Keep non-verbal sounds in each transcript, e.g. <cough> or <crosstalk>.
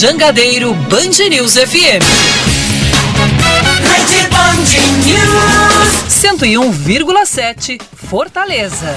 Jangadeiro Band News FM. Rede Band News 101,7 Fortaleza.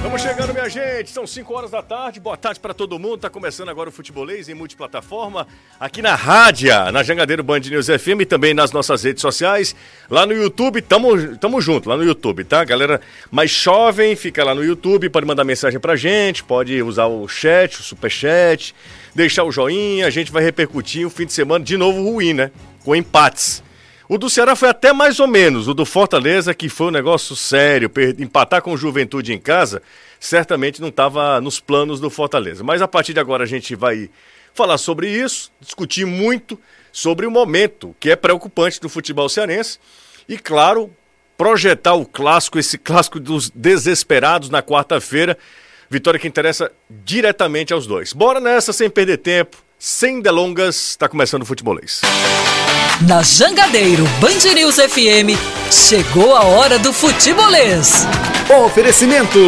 Vamos chegando, minha gente. São 5 horas da tarde. Boa tarde para todo mundo. Tá começando agora o Futebolês em multiplataforma. Aqui na rádio, na Jangadeiro Band News FM e também nas nossas redes sociais. Lá no YouTube, tamo, tamo junto, lá no YouTube, tá? Galera mais jovem, fica lá no YouTube, pode mandar mensagem pra gente, pode usar o chat, o superchat, deixar o joinha. A gente vai repercutir o fim de semana de novo ruim, né? Com empates. O do Ceará foi até mais ou menos. O do Fortaleza, que foi um negócio sério, empatar com Juventude em casa, certamente não estava nos planos do Fortaleza. Mas a partir de agora a gente vai falar sobre isso, discutir muito sobre o momento que é preocupante do futebol cearense e, claro, projetar o clássico, esse clássico dos desesperados na quarta-feira. Vitória que interessa diretamente aos dois. Bora nessa sem perder tempo, sem delongas, está começando o futebolês. Na Jangadeiro Band News FM, chegou a hora do futebolês. Oferecimento: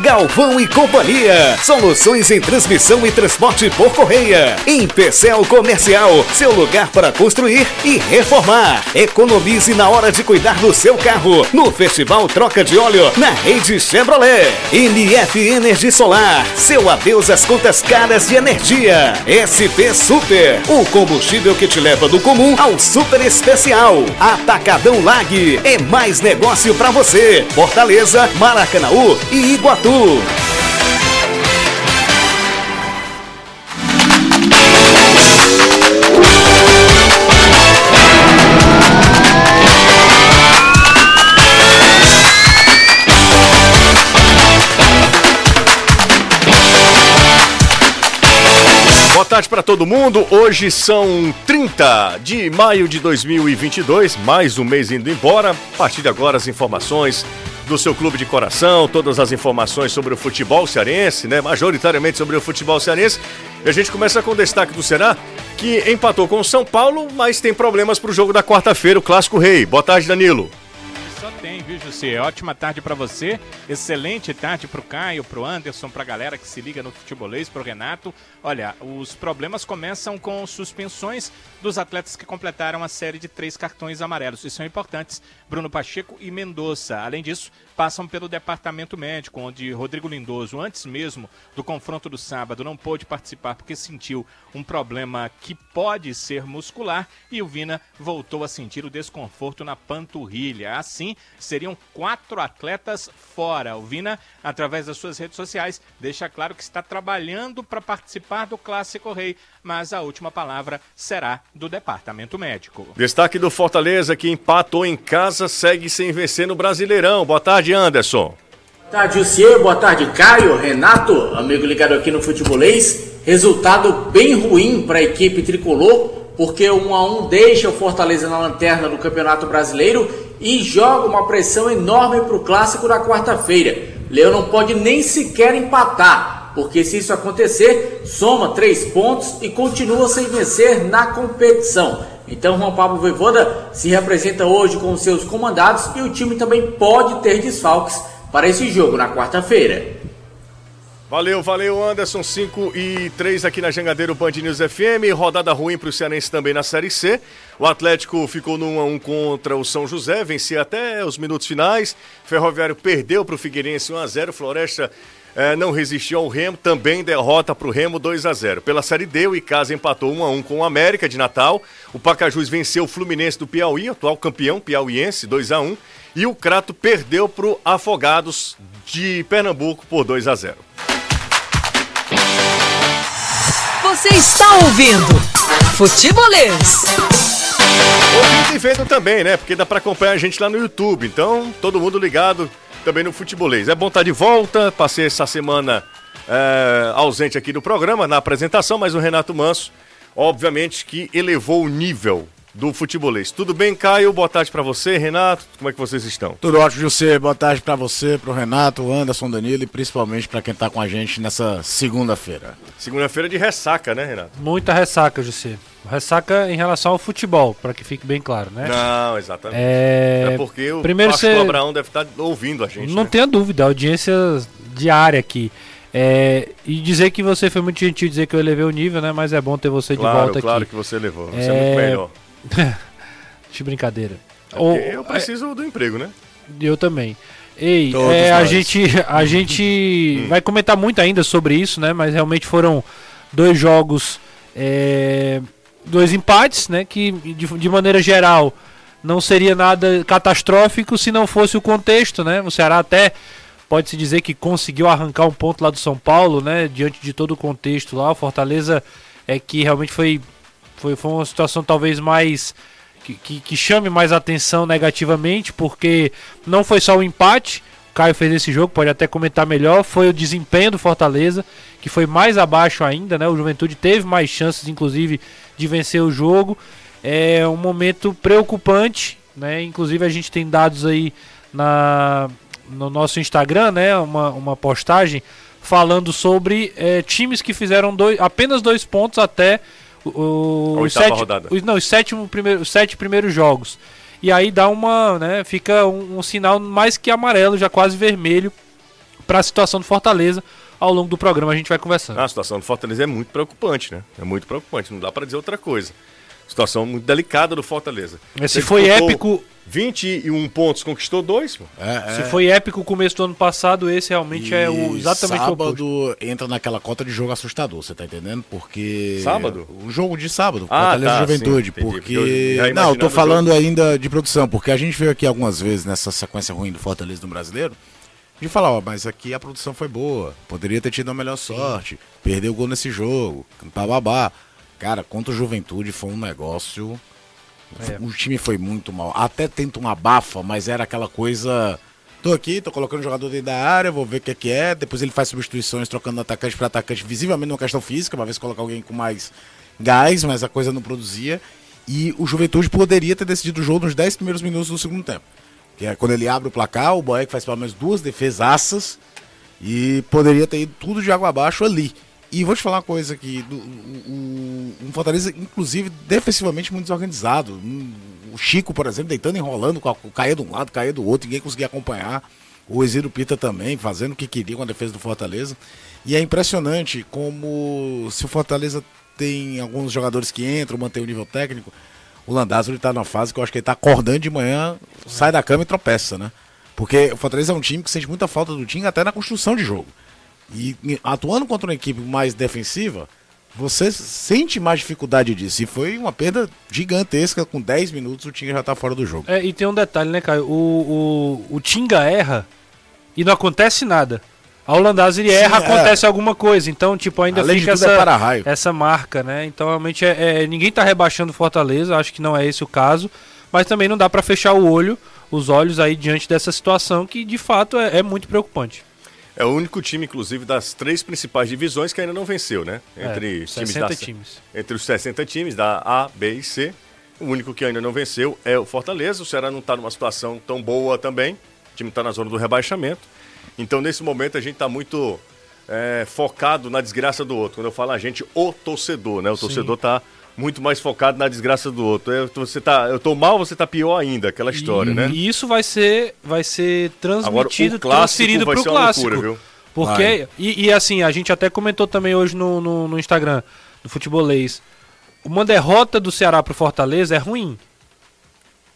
Galvão e Companhia. Soluções em transmissão e transporte por correia. Em Pecel Comercial, seu lugar para construir e reformar. Economize na hora de cuidar do seu carro. No Festival Troca de Óleo, na rede Chevrolet. NF Energia Solar, seu adeus às contas caras de energia. SP Super, o combustível que te leva do comum ao super especial. Atacadão Lag é mais negócio para você. Fortaleza, Maracanaú e Iguatu. tarde para todo mundo. Hoje são 30 de maio de 2022, mais um mês indo embora. A partir de agora, as informações do seu clube de coração, todas as informações sobre o futebol cearense, né? Majoritariamente sobre o futebol cearense. E a gente começa com o destaque do Ceará, que empatou com o São Paulo, mas tem problemas para o jogo da quarta-feira, o Clássico Rei. Boa tarde, Danilo tem, viu, José? Ótima tarde para você. Excelente tarde para o Caio, para o Anderson, para a galera que se liga no futebolês, para o Renato. Olha, os problemas começam com suspensões dos atletas que completaram a série de três cartões amarelos e são importantes. Bruno Pacheco e Mendonça. Além disso, passam pelo departamento médico, onde Rodrigo Lindoso, antes mesmo do confronto do sábado, não pôde participar porque sentiu um problema que pode ser muscular e o Vina voltou a sentir o desconforto na panturrilha. Assim, seriam quatro atletas fora. O Vina, através das suas redes sociais, deixa claro que está trabalhando para participar do Clássico Rei, mas a última palavra será do departamento médico. Destaque do Fortaleza que empatou em casa, segue sem vencer no Brasileirão. Boa tarde, Anderson. Boa tarde, Lucier. Boa tarde, Caio, Renato, amigo ligado aqui no Futebolês. Resultado bem ruim para a equipe tricolor, porque o 1 a 1 deixa o Fortaleza na lanterna do Campeonato Brasileiro e joga uma pressão enorme para o clássico da quarta-feira. Leão não pode nem sequer empatar, porque se isso acontecer, soma três pontos e continua sem vencer na competição. Então, Juan Pablo Voivoda se representa hoje com seus comandados e o time também pode ter desfalques para esse jogo na quarta-feira. Valeu, valeu, Anderson. 5 e 3 aqui na Jangadeiro Band News FM. Rodada ruim para o Cearense também na Série C. O Atlético ficou no 1 a 1 contra o São José, vencia até os minutos finais. Ferroviário perdeu para o Figueirense 1 a 0. Floresta eh, não resistiu ao Remo, também derrota para o Remo 2 a 0. Pela Série D, o Icasa empatou 1 a 1 com o América de Natal. O Pacajus venceu o Fluminense do Piauí, atual campeão piauiense, 2 a 1. E o Crato perdeu para o Afogados de Pernambuco por 2 a 0. Você está ouvindo Futebolês. Ouvindo e vendo também, né? Porque dá para acompanhar a gente lá no YouTube. Então, todo mundo ligado também no Futebolês. É bom estar de volta. Passei essa semana é, ausente aqui do programa, na apresentação, mas o Renato Manso, obviamente, que elevou o nível do futebolês. Tudo bem, Caio? Boa tarde para você, Renato. Como é que vocês estão? Tudo ótimo, José. Boa tarde para você, para o Renato, Anderson, Danilo e principalmente para quem está com a gente nessa segunda-feira. Segunda-feira de ressaca, né, Renato? Muita ressaca, José. Ressaca em relação ao futebol, para que fique bem claro, né? Não, exatamente. É, é porque o Primeiro pastor você... Abraão deve estar tá ouvindo a gente. Não né? tenha dúvida, audiência diária aqui. É, e dizer que você foi muito gentil dizer que eu elevei o nível, né? Mas é bom ter você de Claro, volta claro aqui. que você levou. Você é, É, muito melhor. <laughs> De brincadeira. Porque Ou- eu preciso do emprego, né? Eu também. Ei, é, a gente, a gente vai comentar muito ainda sobre isso, né? Mas realmente foram dois jogos, é, dois empates, né? Que de, de maneira geral não seria nada catastrófico se não fosse o contexto, né? O Ceará até pode-se dizer que conseguiu arrancar um ponto lá do São Paulo, né? Diante de todo o contexto lá. O Fortaleza é que realmente foi, foi, foi uma situação talvez mais que, que, que chame mais atenção negativamente, porque não foi só o empate, o Caio fez esse jogo, pode até comentar melhor, foi o desempenho do Fortaleza, que foi mais abaixo ainda, né? O Juventude teve mais chances, inclusive, de vencer o jogo. É um momento preocupante, né? Inclusive a gente tem dados aí na, no nosso Instagram, né? Uma, uma postagem falando sobre é, times que fizeram dois, apenas dois pontos até o, os sete, rodada. os, não, os, sétimo primeiro, os sete primeiros jogos. E aí dá uma, né, fica um, um sinal mais que amarelo, já quase vermelho, para a situação do Fortaleza. Ao longo do programa a gente vai conversando. A situação do Fortaleza é muito preocupante, né? É muito preocupante, não dá pra dizer outra coisa. Situação muito delicada do Fortaleza. Mas se foi épico, 21 pontos, conquistou dois, pô. É, se é. foi épico o começo do ano passado, esse realmente é o, E exatamente o oposto. sábado entra naquela cota de jogo assustador, você tá entendendo? Porque. Sábado? O jogo de sábado, Ah, Fortaleza tá, Juventude. sim, porque. Eu Não, eu tô o falando ainda de produção, porque a gente veio aqui algumas vezes nessa sequência ruim do Fortaleza no brasileiro. De falar, ó, mas aqui a produção foi boa. Poderia ter tido uma melhor sorte. Perdeu o gol nesse jogo. Bababá. Cara, contra o Juventude foi um negócio. É. O time foi muito mal. Até tenta uma bafa, mas era aquela coisa. Tô aqui, tô colocando o jogador dentro da área, vou ver o que é que é. Depois ele faz substituições, trocando atacante para atacante, visivelmente numa questão física, uma vez colocar alguém com mais gás, mas a coisa não produzia. E o Juventude poderia ter decidido o jogo nos 10 primeiros minutos do segundo tempo. Que é quando ele abre o placar, o Boeck faz pelo menos duas defesaças e poderia ter ido tudo de água abaixo ali. E vou te falar uma coisa aqui, do, o, o- Fortaleza, inclusive, defensivamente muito desorganizado. O Chico, por exemplo, deitando, enrolando, ca- caía de um lado, caía do outro, ninguém conseguia acompanhar. O Exílio Pita também, fazendo o que queria com a defesa do Fortaleza. E é impressionante como se o Fortaleza tem alguns jogadores que entram, mantém o nível técnico, o Landázuri tá numa fase que eu acho que ele tá acordando de manhã, sai da cama e tropeça, né? Porque o Fortaleza é um time que sente muita falta do time até na construção de jogo. E atuando contra uma equipe mais defensiva, você sente mais dificuldade disso. E foi uma perda gigantesca. Com 10 minutos o time já tá fora do jogo. É, e tem um detalhe, né, Caio? O, o, o Tinga erra e não acontece nada. A Holandaz ele Sim, erra, é. acontece alguma coisa. Então, tipo, ainda Além fica é essa, para-raio. essa marca, né? Então, realmente, é, é- ninguém tá rebaixando Fortaleza. Acho que não é esse o caso. Mas também não dá pra fechar o olho, os olhos aí diante dessa situação que, de fato, é, é muito preocupante. É o único time, inclusive, das três principais divisões que ainda não venceu, né? Entre, É, os times 60 da, times. entre os 60 times da A, B e C. O único que ainda não venceu é o Fortaleza. O Ceará não está numa situação tão boa também. O time está na zona do rebaixamento. Então, nesse momento, a gente está muito é, focado na desgraça do outro. Quando eu falo a gente, o torcedor, né? O torcedor está muito mais focado na desgraça do outro. Eu, você tá, eu tô mal, você tá pior ainda, aquela história, e, né? E isso vai ser, vai ser Agora, transmitido, o clássico transferido vai pro ser uma clássico. loucura, viu? Porque, e, e assim, a gente até comentou também hoje no, no, no Instagram do Futebolês. Uma derrota do Ceará pro Fortaleza é ruim.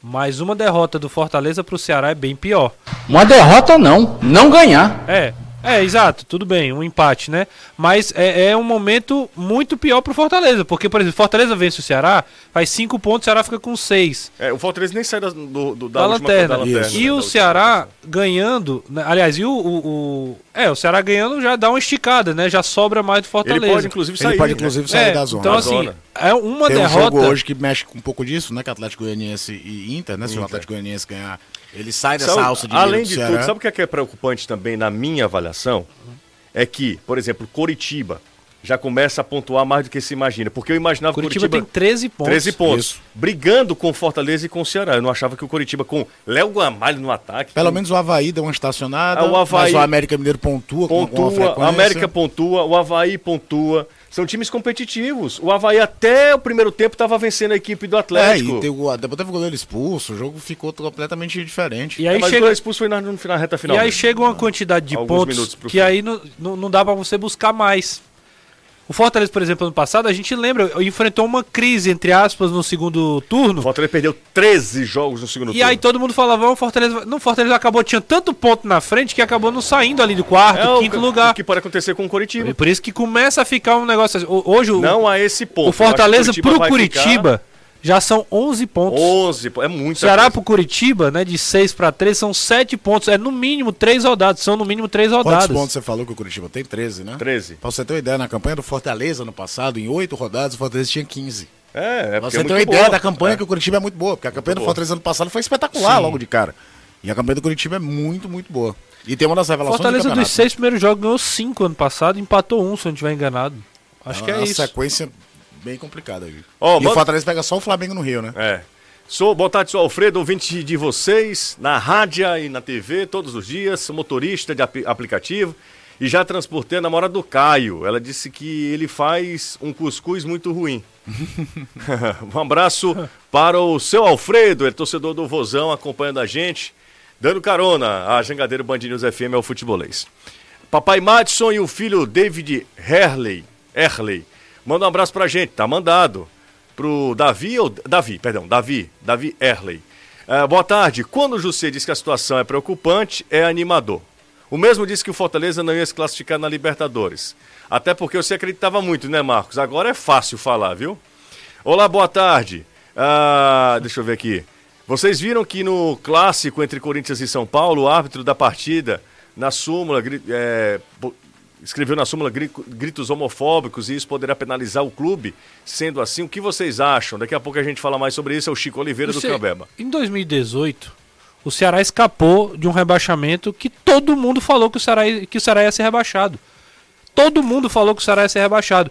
Mas uma derrota do Fortaleza pro Ceará é bem pior. Uma derrota não, não ganhar. É, é, exato, tudo bem, um empate, né? Mas é, é um momento muito pior pro Fortaleza. Porque, por exemplo, Fortaleza vence o Ceará, faz cinco pontos, o Ceará fica com seis. É, o Fortaleza nem sai da, do, do- da, da última lanterna. da lanterna. Né, E da o Ceará ganhando, né, aliás, e o, o, o- É, o Ceará ganhando já dá uma esticada, né? Já sobra mais do Ele Fortaleza. pode, inclusive, sair. Ele pode, né? inclusive, sair É, da zona. Então, assim, é uma Tem um derrota. jogo hoje que mexe com um pouco disso, né? Que Atlético Goianiense e Inter, né? Se o. Atlético Goianiense ganhar, ele sai dessa Sabe- alça de além de Ceará. tudo, sabe o que é, que é preocupante também na minha avaliação? É que, por exemplo, Coritiba já começa a pontuar mais do que se imagina. Porque eu imaginava que Curitiba Coritiba tem 13 pontos. 13 pontos. Isso. Brigando com Fortaleza e com o Ceará. Eu não achava que o Coritiba com Léo Gamalho no ataque. Pelo com- menos o Havaí deu uma estacionada, Ah, o Avaí mas o América Mineiro pontua, com pontua, frequência. a América pontua, o Havaí pontua. São times competitivos. O Havaí até o primeiro tempo estava vencendo a equipe do Atlético. É, e teve, o- depois teve o goleiro expulso, o jogo ficou completamente diferente. E É, aí o chega, goleiro expulso foi na, no final, na reta final. e aí mesmo. chega uma quantidade de Alguns pontos que fim. aí não, não, não dá pra você buscar mais. O Fortaleza, por exemplo, ano passado, a gente lembra, enfrentou uma crise, entre aspas, no segundo O turno. Fortaleza perdeu 13 jogos no segundo E aí todo mundo falava, o Fortaleza. Não, o Fortaleza acabou, tinha tanto ponto na frente que acabou não saindo ali do quarto, é o quinto que- lugar. O que pode acontecer com o Curitiba. E por isso que começa a ficar um negócio assim. O- Hoje o, Não a esse ponto. o Fortaleza pro Curitiba já são 11 ficar pontos. 11, pô, é muito. Ceará pro Curitiba, né, de 6 pra 3 são 7 pontos. É no mínimo 3 rodadas, são no mínimo 3 Quantos rodadas. pontos você falou que o Curitiba tem? 13, né? 13. Pra você ter uma ideia, na campanha do Fortaleza no passado, em 8 rodadas, o Fortaleza tinha 15. É, é Pra porque você é ter muito uma ideia boa. da campanha É. que o Curitiba é muito boa, porque a campanha do boa. Fortaleza ano passado foi espetacular Sim. logo de cara. E a campanha do Curitiba é muito, muito boa. E tem uma das revelações Fortaleza do dos campeonato. 6 primeiros jogos ganhou 5 ano passado, empatou 1, se eu não estiver enganado. Acho que é isso. sequência bem complicada. Aí. Ó, e manda- o Fortaleza pega só o Flamengo no Rio, né? É. Sou, boa tarde, sou Alfredo, ouvinte de vocês, na rádio e na TV, todos os dias, motorista de ap- aplicativo e já transportei a namorada do Caio. Ela disse que ele faz um cuscuz muito ruim. <laughs> <laughs> um abraço para o seu Alfredo, ele é torcedor do Vozão, acompanhando a gente, dando carona a Jangadeiro Band News FM ao futebolês. Papai Madison e o filho David Herley, Herley, manda um abraço pra gente, tá mandado. Pro Davi, ou Davi, perdão, Davi, Davi Herley. Eh, boa tarde. Quando o José diz que a situação é preocupante, é animador. O mesmo disse que o Fortaleza não ia se classificar na Libertadores. Até porque você acreditava muito, né, Marcos? Agora é fácil falar, viu? Olá, boa tarde. Ah, deixa eu ver aqui. Vocês viram que no clássico entre Corinthians e São Paulo, o árbitro da partida, na súmula, é, escreveu na súmula gri- gritos homofóbicos e isso poderá penalizar o clube? Sendo assim, o que vocês acham? Daqui a pouco a gente fala mais sobre isso. É o Chico Oliveira do Você- Cambeba. Em 2018, o Ceará escapou de um rebaixamento que todo mundo falou que o Ceará, que o Ceará ia ser rebaixado. Todo mundo falou que o Ceará ia ser rebaixado.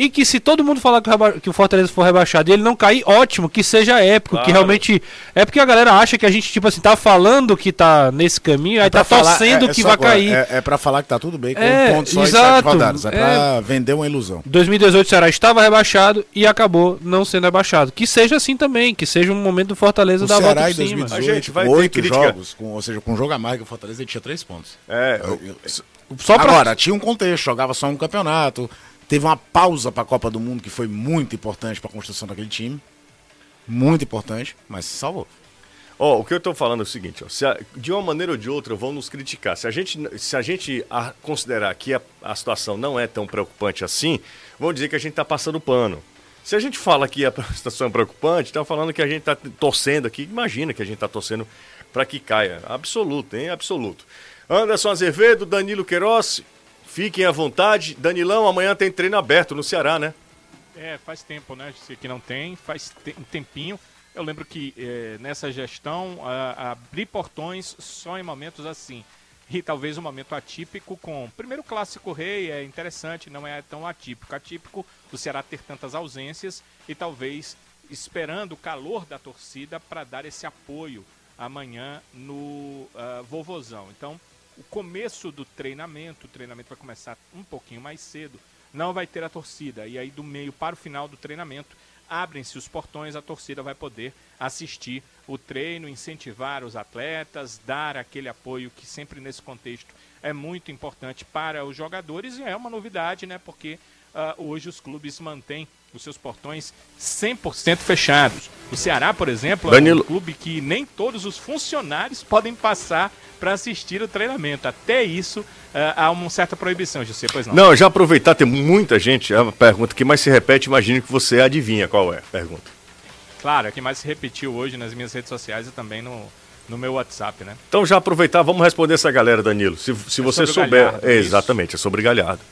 E que se todo mundo falar que o, reba- que o Fortaleza for rebaixado e ele não cair, ótimo, que seja épico, que Claro. realmente. É porque a galera acha que a gente, tipo assim, tá falando que tá nesse caminho, aí tá falar- torcendo é- é que vai agora, cair. É, é pra falar que tá tudo bem com É, um ponto só exato, rodadas. É pra vender uma ilusão. 2018 o Ceará estava rebaixado e acabou não sendo rebaixado. Que seja assim também, que seja um momento do Fortaleza O dar a volta Ceará por em cima. 2018, A gente vai ter oito crítica. jogos, com, ou seja, com um jogo a mais que o Fortaleza, ele tinha três pontos. É, Só pra... Agora, tinha um contexto, jogava só um campeonato. Teve uma pausa para a Copa do Mundo que foi muito importante para a construção daquele time. Muito importante, mas se salvou. Ó, o que eu tô falando é o seguinte, ó, se a- de uma maneira ou de outra vão nos criticar. Se a gente, se a gente a- considerar que a, a situação não é tão preocupante assim, vão dizer que a gente tá passando pano. Se a gente fala que a <laughs> situação é preocupante, tá falando que a gente tá torcendo aqui, imagina que a gente tá torcendo para que caia. Absoluto, hein? Absoluto. Anderson Azevedo, Danilo Queiroz, fiquem à vontade. Danilão, amanhã tem treino aberto no Ceará, né? É, faz tempo, né? Que não tem, faz te- um tempinho. Eu lembro que eh, nessa gestão, a- abrir portões só em momentos assim. E talvez um momento atípico com. Primeiro, o Clássico Rei é interessante, não é tão atípico. Atípico do Ceará ter tantas ausências e talvez esperando o calor da torcida para dar esse apoio amanhã no ah, Vovozão. Então, o começo do treinamento, o treinamento vai começar um pouquinho mais cedo, não vai ter a torcida. E aí, do meio para o final do treinamento, abrem-se os portões, a torcida vai poder assistir o treino, incentivar os atletas, dar aquele apoio que sempre nesse contexto é muito importante para os jogadores e é uma novidade, né? Porque ah, hoje os clubes mantêm os seus portões 100% fechados. O Ceará, por exemplo, é Danilo- um clube que nem todos os funcionários podem passar para assistir o treinamento. Até isso ah, há uma certa proibição, José, pois não. Não, já aproveitar, tem muita gente. É uma pergunta que mais se repete, imagino que você adivinha qual é a pergunta. Claro, é que mais se repetiu hoje nas minhas redes sociais e também no, no meu WhatsApp, né? Então já aproveitar, vamos responder essa galera, Danilo. Se, se É você souber. Galhardo, É, exatamente, é sobre Galhardo.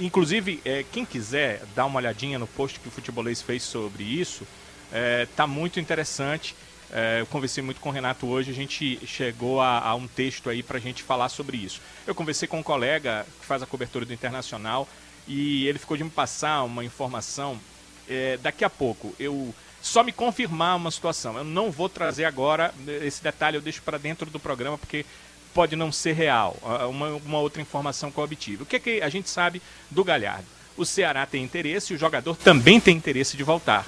Inclusive, é, quem quiser dar uma olhadinha no post que o Futebolês fez sobre isso, é, tá muito interessante. É, eu conversei muito com o Renato hoje, a gente chegou a, a um texto aí para a gente falar sobre isso. Eu conversei com um colega que faz a cobertura do Internacional e ele ficou de me passar uma informação é, daqui a pouco. Eu só me confirmar uma situação. Eu não vou trazer agora esse detalhe, eu deixo para dentro do programa porque pode não ser real. Ah, Uma, uma outra informação que eu obtive. O que, é que a gente sabe do Galhardo? O Ceará tem interesse e o jogador também tem interesse de voltar.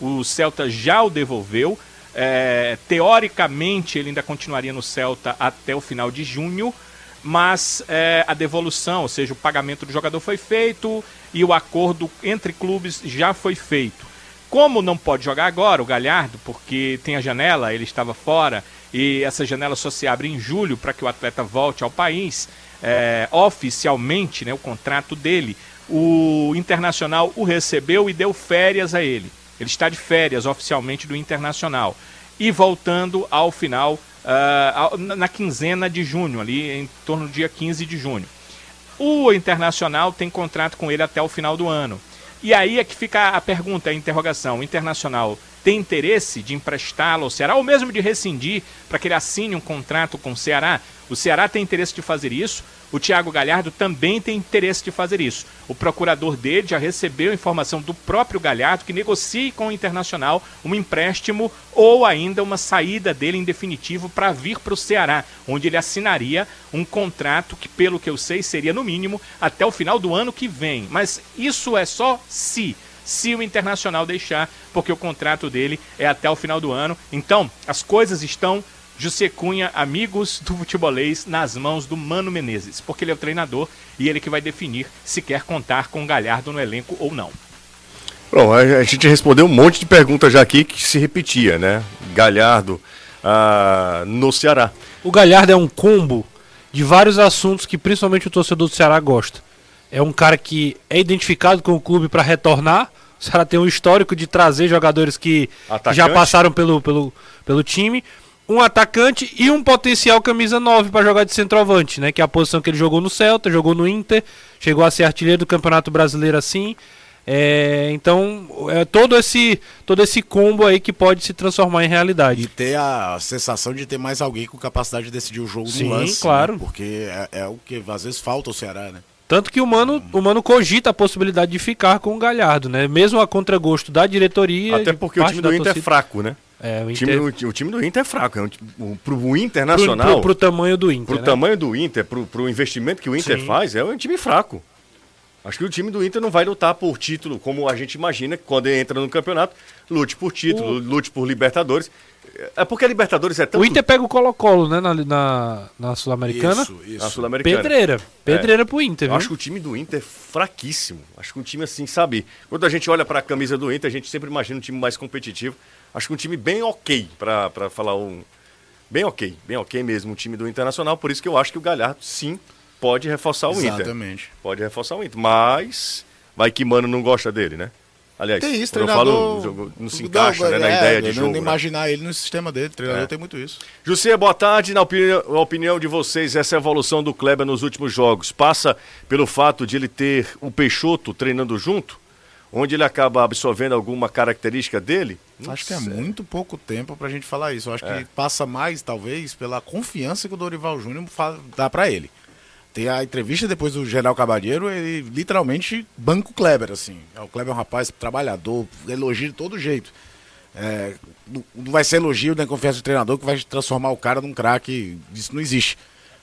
O Celta já o devolveu. É, teoricamente, ele ainda continuaria no Celta até o final de junho, mas é, a devolução, ou seja, o pagamento do jogador foi feito e o acordo entre clubes já foi feito. Como não pode jogar agora o Galhardo, porque tem a janela, ele estava fora e essa janela só se abre em julho para que o atleta volte ao país, é, oficialmente, né, o contrato dele, o Internacional o recebeu e deu férias a ele. Ele está de férias oficialmente do Internacional. E voltando ao final, uh, na quinzena de junho, ali em torno do dia 15 de junho. O Internacional tem contrato com ele até o final do ano. E aí é que fica a pergunta, a interrogação. O Internacional tem interesse de emprestá-lo ao Ceará ou mesmo de rescindir para que ele assine um contrato com o Ceará? O Ceará tem interesse de fazer isso. O Thiago Galhardo também tem interesse de fazer isso. O procurador dele já recebeu informação do próprio Galhardo que negocie com o Internacional um empréstimo ou ainda uma saída dele em definitivo para vir para o Ceará, onde ele assinaria um contrato que, pelo que eu sei, seria no mínimo até o final do ano que vem. Mas isso é só se se o Internacional deixar, porque o contrato dele é até o final do ano. Então, as coisas estão José Cunha, amigos do futebolês, nas mãos do Mano Menezes, porque ele é o treinador e ele que vai definir se quer contar com o Galhardo no elenco ou não. Bom, a gente respondeu um monte de perguntas já aqui que se repetia, né? Galhardo ah, no Ceará. O Galhardo é um combo de vários assuntos que principalmente o torcedor do Ceará gosta. É um cara que é identificado com o clube para retornar. O Ceará tem um histórico de trazer jogadores que Atacante. já passaram pelo, pelo, pelo time um atacante e um potencial camisa 9 para jogar de centroavante, né? Que é a posição que ele jogou no Celta, jogou no Inter, chegou a ser artilheiro do Campeonato Brasileiro assim. É, então, é todo esse todo esse combo aí que pode se transformar em realidade. E ter a sensação de ter mais alguém com capacidade de decidir o jogo Sim, no lance. Né? claro. Né? Porque é, é, o que às vezes falta o Ceará, né? Tanto que o Mano, o Mano cogita a possibilidade de ficar com o Galhardo, né? Mesmo a contragosto da diretoria. Até porque o time do Inter é torcida. é fraco, né? É, o, Inter... time, o, time do Inter é fraco. É um, pro Internacional. Pro, pro, pro, tamanho do Inter. Pro né? tamanho do Inter, pro, pro investimento que o Inter Sim. faz, é um time fraco. Acho que o time do Inter não vai lutar por título, como a gente imagina, que quando entra no campeonato, lute por título, o... lute por Libertadores. É porque a Libertadores é tão. O Inter pega o Colo-Colo, né? Na, na, na Sul-Americana. Isso, isso. Na Sul-Americana. Pedreira. Pedreira é. pro Inter, viu? Acho que o time do Inter é fraquíssimo. Acho que um time assim, sabe? Quando a gente olha para a camisa do Inter, a gente sempre imagina um time mais competitivo. Acho que um time bem ok, para falar um. Bem ok, bem ok mesmo, um time do Internacional. Por isso que eu acho que o Galhardo, sim, pode reforçar o Exatamente. Inter. Exatamente. Pode reforçar o Inter. Mas vai que Mano não gosta dele, né? Aliás, tem isso, treinador... eu falo, não se encaixa né, na é, ideia de não jogo. Não né? imaginar ele no sistema dele, treinador é. tem muito isso. José, boa tarde. Na opinião, na opinião de vocês, essa evolução do Kleber nos últimos jogos passa pelo fato de ele ter o Peixoto treinando junto? onde ele acaba absorvendo alguma característica dele? Não acho sei. que é muito pouco tempo para a gente falar isso. Eu acho é. que passa mais, talvez, pela confiança que o Dorival Júnior dá para ele. Tem a entrevista depois do General Cabalheiro, ele literalmente banca o Kleber, assim. O Kleber é um rapaz trabalhador, elogio de todo jeito. É, não vai ser elogio nem confiança do treinador que vai transformar o cara num craque. Isso não existe.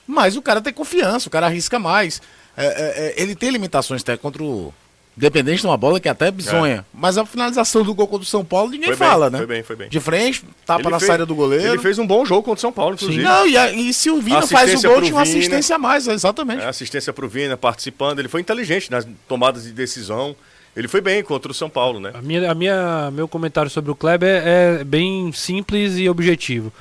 Mas o cara tem confiança, o cara arrisca mais. É, é, é ele tem limitações até contra o, Independente de uma bola que até é bizonha. É. Mas a finalização do gol contra o São Paulo ninguém foi fala, bem, né? Foi bem, foi bem. De frente, tapa ele na fez, saída do goleiro. Ele fez um bom jogo contra o São Paulo, inclusive. Sim. Não, e, a, e se o Vina faz o gol, tinha uma assistência a mais, exatamente. É, assistência pro Vina, participando. Ele foi inteligente nas tomadas de decisão. Ele foi bem contra o São Paulo, né? A minha, a minha, meu comentário sobre o Kleber é, bem simples e objetivo.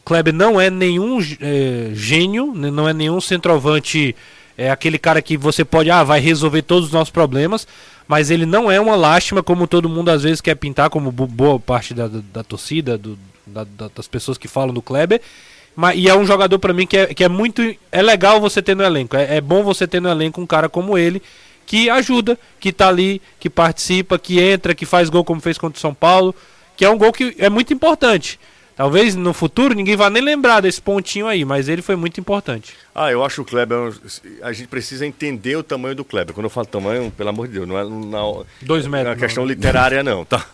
O Kleber não é nenhum é, gênio, né? não é nenhum centroavante, é aquele cara que você pode, ah, vai resolver todos os nossos problemas mas ele não é uma lástima como todo mundo às vezes quer pintar, como boa parte da, da, da torcida, do, da, das pessoas que falam do Kleber. Mas, e é um jogador para mim que é, que é muito. É legal você ter no elenco. É, é bom você ter no elenco um cara como ele, que ajuda, que tá ali, que participa, que entra, que faz gol como fez contra o São Paulo. Que é um gol que é muito importante. Talvez no futuro ninguém vá nem lembrar desse pontinho aí, mas ele foi muito importante. Ah, eu acho o Kleber. A gente precisa entender o tamanho do Kleber. Quando eu falo tamanho, pelo amor de Deus, não é na, Dois metros, na questão não. literária, não, tá?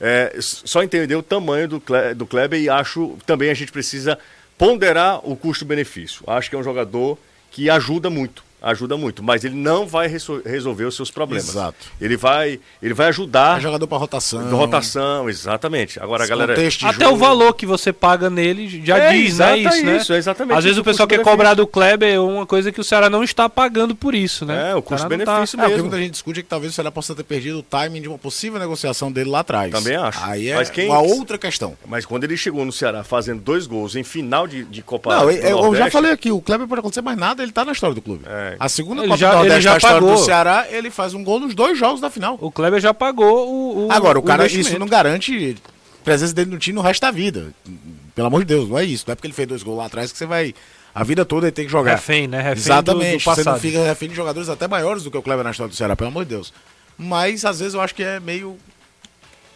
É, só entender o tamanho do Kleber, do Kleber e acho também a gente precisa ponderar o custo-benefício. Acho que é um jogador que ajuda muito. Ajuda muito, mas ele não vai reso- resolver os seus problemas. Exato. Ele vai, ele vai ajudar É jogador pra rotação. rotação, exatamente. Agora a galera Até jogo. o valor que você paga nele já É, diz, né? exato, Isso, é né? isso, é exatamente Às vezes isso, o pessoal o quer custo-benefício. cobrar do Kleber é uma coisa que o Ceará não está pagando por isso, né? É, o Ceará não custo-benefício É, o que mesmo. muita gente discute é que talvez o Ceará possa ter perdido o timing de uma possível negociação dele lá atrás. Também acho. Aí é Mas quem- uma outra questão. Mas quando ele chegou no Ceará fazendo dois gols em final de, de Copa Não, do eu, eu já falei aqui, o Kleber pode acontecer mais nada, ele tá na história do clube. É. A segunda Ele Copa já- do Nordeste ele já da história pagou. do Ceará, ele faz um gol nos dois jogos da final. O Kleber já pagou o. o Agora, o cara, investimento. isso não garante presença dele no time no resto da vida. Pelo amor de Deus, não é isso. Não é porque ele fez dois gols lá atrás que você vai. A vida toda ele tem que jogar. Refém, né? Refém Exatamente. do- do você não fica refém de jogadores até maiores do que o Kleber na história do Ceará, pelo amor de Deus. Mas às vezes eu acho que é meio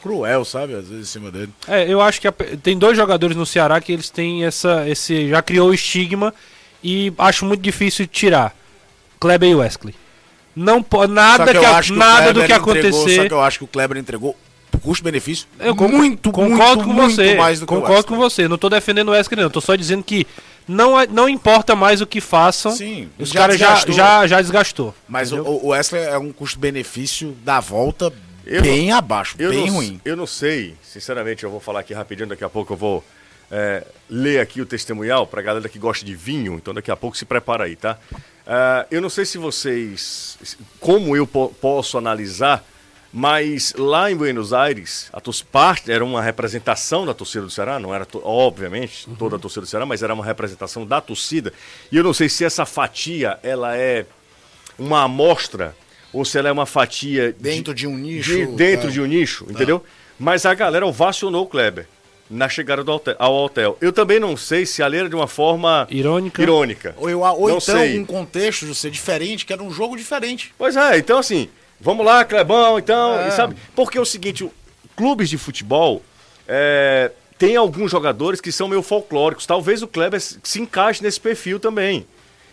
cruel, sabe? Às vezes em cima dele. É, eu acho que a- tem dois jogadores no Ceará que eles têm essa. Esse, já criou o estigma e acho muito difícil tirar. Kleber e Wesley. Não pode. Nada, que, a- o nada do que entregou- Só acontecer. que eu acho que o Kleber entregou custo-benefício Eu muito, concordo muito, com muito você. mais do que o concordo com você. Não tô defendendo o Wesley, não. Tô só dizendo que não, é- não importa mais o que façam. Sim, os caras já, desgastou. já, já desgastou. Mas o, entendeu? o Wesley é um custo-benefício da volta Eu bem abaixo, eu bem não, ruim. Eu não sei, sinceramente, eu vou falar aqui rapidinho, daqui a pouco eu vou é, ler aqui o testemunhal pra galera que gosta de vinho, então daqui a pouco se prepara aí, tá? Ah, eu não sei se vocês, como eu po- posso analisar, mas lá em Buenos Aires, a parte era uma representação da torcida do Ceará, não era, obviamente, toda a torcida do Ceará, mas era uma representação da torcida, e eu não sei se essa fatia, ela é uma amostra ou se ela é uma fatia Dentro de um nicho, de- dentro tá. de um nicho, entendeu? Mas a galera ovacionou o Kleber na chegada do hotel, ao hotel. Eu também não sei se ali era de uma forma Irônica. irônica. Ou, eu- ou Não então sei. um contexto de ser diferente, que era um jogo diferente. Pois é, então assim, vamos lá, Clebão, então, É. e sabe? Porque é o seguinte, o- clubes de futebol é, tem alguns jogadores que são meio folclóricos. Talvez o Kleber se se encaixe nesse perfil também.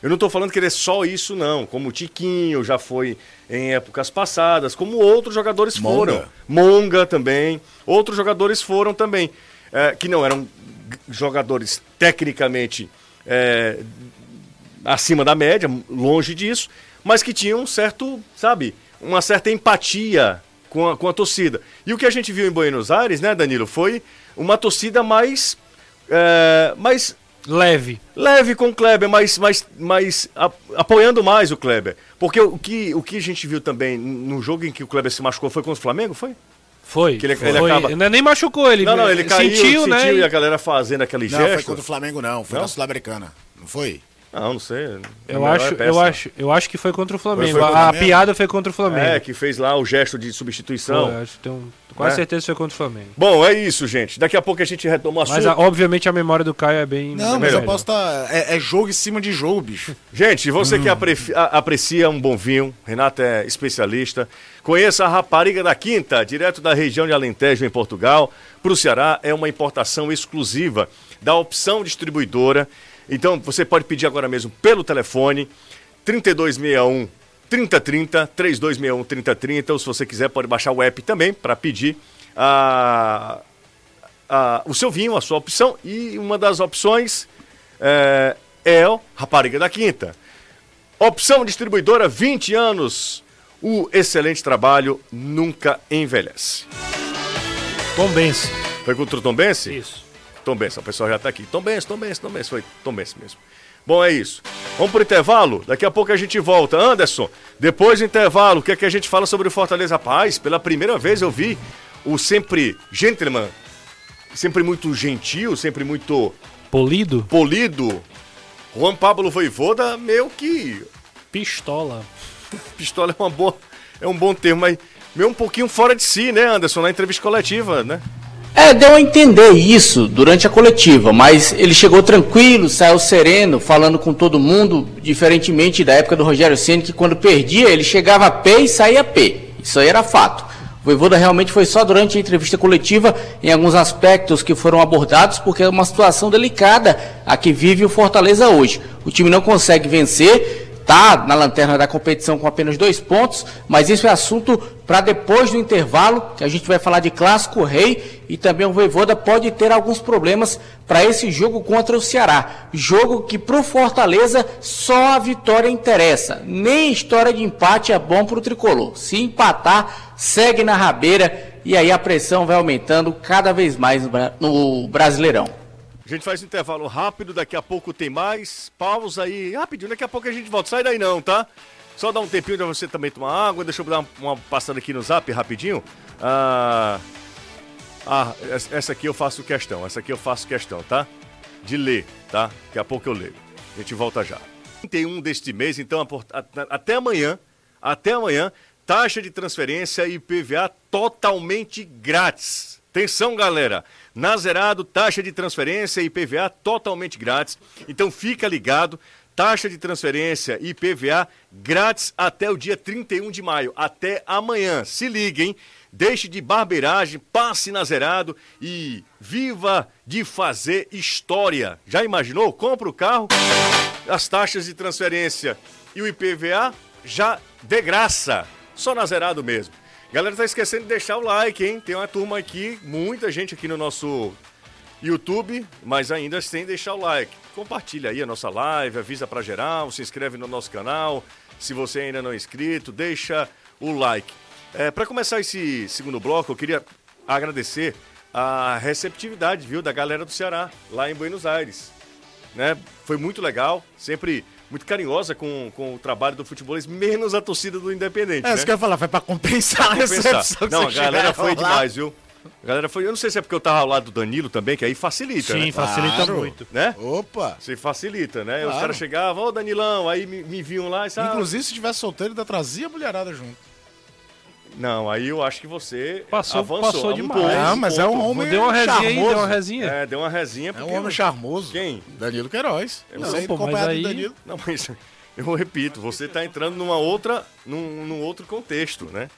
Eu não estou falando que ele é só isso, não. Como o Tiquinho já foi em épocas passadas, como outros jogadores Monga. foram. Monga também. Outros jogadores foram também. É, que não eram jogadores tecnicamente é, acima da média, longe disso, mas que tinham um certo, sabe, uma certa empatia com a, com a torcida. E o que a gente viu em Buenos Aires, né, Danilo, foi uma torcida mais. é, mais Leve. leve com o Kleber, mas, mas, mas apoiando mais o Kleber. Porque o que, o que a gente viu também no jogo em que o Kleber se machucou foi contra o Flamengo, foi? Foi. Que ele- foi. ele acaba- Não, nem machucou ele. não, não, ele caiu, sentiu, sentiu, né? e a galera fazendo aquele Não, foi gesto. contra o Flamengo, não. Foi Não? na Sul-Americana. Não foi? Não, não sei. Eu é acho, eu péssima. acho, eu acho que foi contra o Flamengo. Foi contra o a, Flamengo? piada foi contra o Flamengo. É, que fez lá o gesto de substituição. Foi, acho que tenho quase Né? certeza que foi contra o Flamengo. Bom, é isso, gente. Daqui a pouco a gente retoma o assunto. Mas a- obviamente a memória do Caio é bem. Não, é mas eu melhor. posso estar. É, é jogo em cima de jogo, bicho. <laughs> Gente, você que apre- a- aprecia um bom vinho, Renato é especialista. Conheça a Rapariga da Quinta, direto da região de Alentejo, em Portugal. Para o Ceará, é uma importação exclusiva da opção distribuidora. Então, você pode pedir agora mesmo pelo telefone 3261 3030, 3261 3030. Ou se você quiser, pode baixar o app também para pedir a, a- o seu vinho, a sua opção. E uma das opções é, é o Rapariga da Quinta. Opção distribuidora, 20 anos. O excelente trabalho nunca envelhece. Tom Benz. Foi contra o Tom Bense? Isso. Tom Bense, o pessoal já tá aqui. Tom Bense, Tom Bense, Tom Bense. Foi Tom Bense mesmo. Bom, é isso. Vamos pro intervalo? Daqui a pouco a gente volta. Anderson, depois do intervalo, o que é que a gente fala sobre o Fortaleza Paz? Pela primeira vez eu vi o sempre gentleman, sempre muito gentil, sempre muito Polido? polido. Juan Pablo Voivoda, meio que Pistola. <laughs> pistola é uma boa, é um bom termo, mas meio um pouquinho fora de si, né, Anderson, na entrevista coletiva, né? É, deu a entender isso durante a coletiva, mas ele chegou tranquilo, saiu sereno, falando com todo mundo, diferentemente da época do Rogério Ceni, que quando perdia ele chegava a pé e saía a pé. Isso aí era fato. O Voivoda realmente foi só durante a entrevista coletiva em alguns aspectos que foram abordados, porque é uma situação delicada a que vive o Fortaleza hoje. O time não consegue vencer, está na lanterna da competição com apenas dois pontos, mas isso é assunto para depois do intervalo, que a gente vai falar de Clássico Rei e também o Voivoda pode ter alguns problemas para esse jogo contra o Ceará. Jogo que para o Fortaleza só a vitória interessa, nem história de empate é bom para o tricolor. Se empatar, segue na rabeira e aí a pressão vai aumentando cada vez mais no Brasileirão. A gente faz um intervalo rápido, daqui a pouco tem mais. Pausa aí, rapidinho, daqui a pouco a gente volta. Sai daí não, tá? Só dá um tempinho pra você também tomar água. Deixa eu dar uma, passada aqui no zap rapidinho. Ah, ah, essa aqui eu faço questão, essa aqui eu faço questão, tá? De ler, tá? Daqui a pouco eu leio. A gente volta já. 31 deste mês, então até amanhã, até amanhã, taxa de transferência e PVA totalmente grátis. Atenção, galera. Na Zerado, taxa de transferência e IPVA totalmente grátis. Então fica ligado. Taxa de transferência e IPVA grátis até o dia 31 de maio, até amanhã. Se liguem, deixe de barbeiragem, passe na Zerado e viva de fazer história. Já imaginou? Compra o carro, as taxas de transferência e o IPVA já de graça. Só na Zerado mesmo. Galera, tá esquecendo de deixar o like, hein? Tem uma turma aqui, muita gente aqui no nosso YouTube, mas ainda sem deixar o like. Compartilha aí a nossa live, avisa para geral, se inscreve no nosso canal. Se você ainda não é inscrito, deixa o like. É, para começar esse segundo bloco, eu queria agradecer a receptividade, viu, da galera do Ceará, lá em Buenos Aires. Né? Foi muito legal, sempre muito carinhosa com, com o trabalho do futebol, menos a torcida do Independente. É, né? isso que eu ia falar, foi pra compensar, pra compensar. a recepção Não, a galera foi lá. demais, viu? A galera foi. Eu não sei se é porque eu tava ao lado do Danilo também, que aí facilita, Sim, né? facilita claro. muito. Né? Opa! Você facilita, né? Claro. Os caras chegavam, ô Danilão, aí me, me viam lá e sabe? Inclusive, se tivesse solteiro, ainda trazia a mulherada junto. Não, aí eu acho que você passou, avançou passou um demais. Pouco, ah, mas é um homem deu uma resinha charmoso. Aí, deu uma resinha. É, deu uma resinha. É um homem charmoso. Quem? Danilo Queiroz. Eu não, sei, pô, mas aí... Danilo. Não, mas <laughs> eu repito, você está entrando numa outra, num, num outro contexto, né?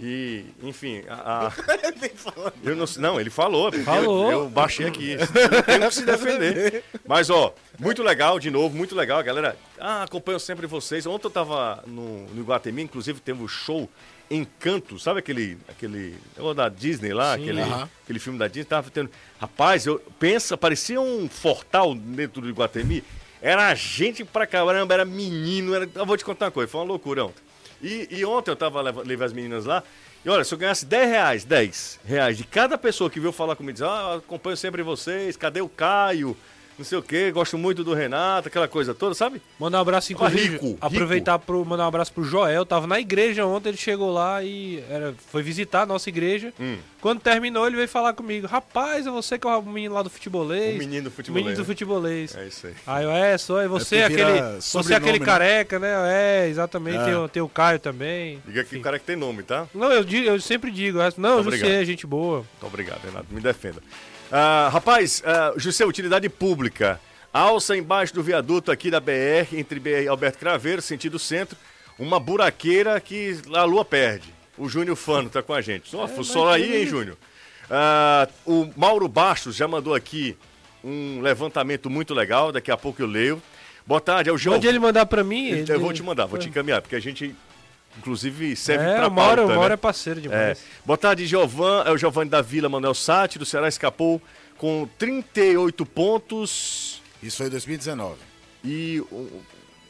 E, enfim, a. a... <laughs> eu não, não, ele falou. falou. Eu, eu baixei aqui. Tem que se defender. Mas, ó, muito legal, de novo, muito legal. Galera, ah, acompanho sempre vocês. Ontem eu tava no, no Iguatemi, inclusive teve o um show Encanto, sabe aquele. aquele da Disney lá, Sim, aquele, uh -huh. aquele filme da Disney? Tava tendo. Rapaz, eu pensa, parecia um fortal dentro do Iguatemi. Era gente pra caramba, era menino. Era... Eu vou te contar uma coisa, foi uma loucura ontem. E, e ontem eu tava levando as meninas lá. E olha, se eu ganhasse 10 reais, 10 reais de cada pessoa que veio falar comigo, diz, ah, acompanho sempre vocês, cadê o Caio? Não sei o quê, gosto muito do Renato, aquela coisa toda, sabe? Mandar um abraço, inclusive, rico, aproveitar para mandar um abraço pro Joel, tava na igreja ontem, ele chegou lá e era, foi visitar a nossa igreja. Hum. Quando terminou, ele veio falar comigo, rapaz, é você que é o menino lá do futebolês. O menino do futebolês. menino do futebolês. É isso aí. Aí eu, é, só, é você, é aquele, você é aquele né? careca, né? É, exatamente, é. Tem, tem, o Caio também. Diga que o cara que tem nome, tá? Não, eu, eu sempre digo, não, você é gente boa. Muito obrigado, Renato, me defenda. Uh, rapaz, uh, José, utilidade pública. Alça embaixo do viaduto aqui da BR, entre BR e Alberto Craveiro, sentido centro. Uma buraqueira que a lua perde. O Júnior Fano tá com a gente. Só, é, só aí, hein, Júnior? Uh, o Mauro Bastos já mandou aqui um levantamento muito legal, daqui a pouco eu leio. Boa tarde, é o João. Pode ele mandar para mim? Ele... Eu vou te mandar, vou te encaminhar, porque a gente inclusive serve é, para pauta, o Mauro né? é parceiro demais. É. Boa tarde, Giovan, é o Giovanni da Vila Manuel Sati, do Ceará escapou com 38 pontos. Isso foi em 2019. E um,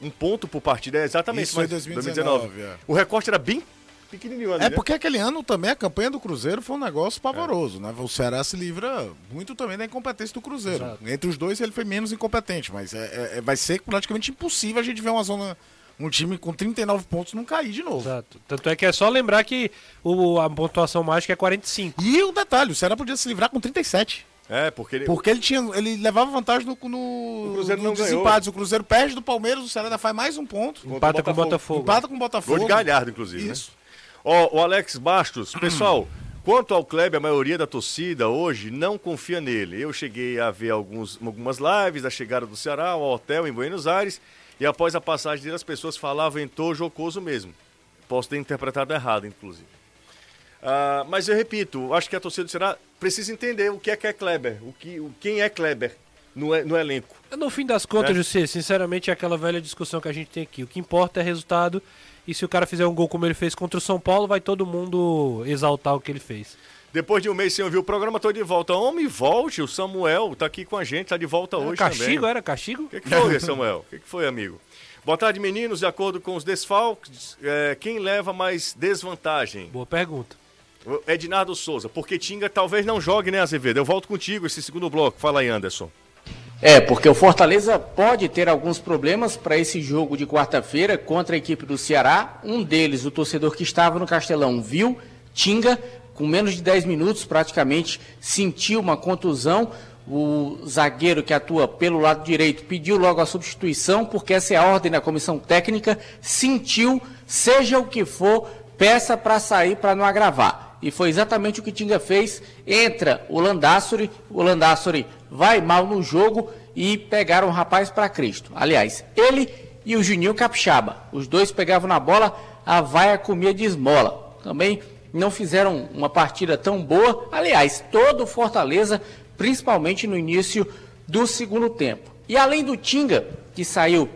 um ponto por partida, é exatamente. Isso foi em 2019. 2019. É. O recorte era bem pequenininho ali, É né? porque aquele ano também a campanha do Cruzeiro foi um negócio pavoroso, é. né? O Ceará se livra muito também da incompetência do Cruzeiro. Exato. Entre os dois ele foi menos incompetente, mas é, é, é vai ser praticamente impossível a gente ver uma zona um time com 39 pontos não cair de novo. Exato. Tanto é que é só lembrar que o, a pontuação mágica é 45. E o detalhe, o Ceará podia se livrar com 37. É, porque ele. Porque ele tinha. Ele levava vantagem no. no o Cruzeiro no não desempates. O Cruzeiro perde do Palmeiras, o Ceará ainda faz mais um ponto. Empata com o Botafogo. Empata com o Botafogo. Gol de Galhardo, inclusive. Né? Isso. Né? Ó, o Alex Bastos, <clears throat> pessoal. Quanto ao Kleber, a maioria da torcida hoje não confia nele. Eu cheguei a ver alguns, algumas lives da chegada do Ceará ao hotel em Buenos Aires e após a passagem dele, as pessoas falavam em tom jocoso mesmo. Posso ter interpretado errado, inclusive. Uh, mas eu repito, acho que a torcida do Ceará precisa entender o que é que é Kleber, o que, o, quem é Kleber no, no elenco. No fim das contas, É. José, sinceramente é aquela velha discussão que a gente tem aqui. O que importa é resultado. E se o cara fizer um gol como ele fez contra o São Paulo, vai todo mundo exaltar o que ele fez. Depois de um mês sem ouvir o programa, tô de volta. Homem, volte, o Samuel tá aqui com a gente, tá de volta Era hoje castigo, também. era castigo? O que, que foi, Samuel? O que, que foi, amigo? Boa tarde, meninos. De acordo com os desfalques, é, quem leva mais desvantagem? Boa pergunta. O Ednardo Souza. Porque Tinga talvez não jogue, né, Azevedo? Eu volto contigo esse segundo bloco. Fala aí, Anderson. É, porque o Fortaleza pode ter alguns problemas para esse jogo de quarta-feira contra a equipe do Ceará. Um deles, o torcedor que estava no Castelão, viu Tinga, com menos de 10 minutos praticamente, sentiu uma contusão. O zagueiro que atua pelo lado direito pediu logo a substituição, porque essa é a ordem da comissão técnica. Sentiu, seja o que for, peça para sair para não agravar. E foi exatamente o que Tinga fez. Entra o Landassori, o Landassori vai mal no jogo e pegaram o rapaz para Cristo. Aliás, ele e o Juninho Capixaba. Os dois pegavam na bola, a vaia comia de esmola. Também não fizeram uma partida tão boa. Aliás, todo o Fortaleza, principalmente no início do segundo tempo. E além do Tinga, que saiu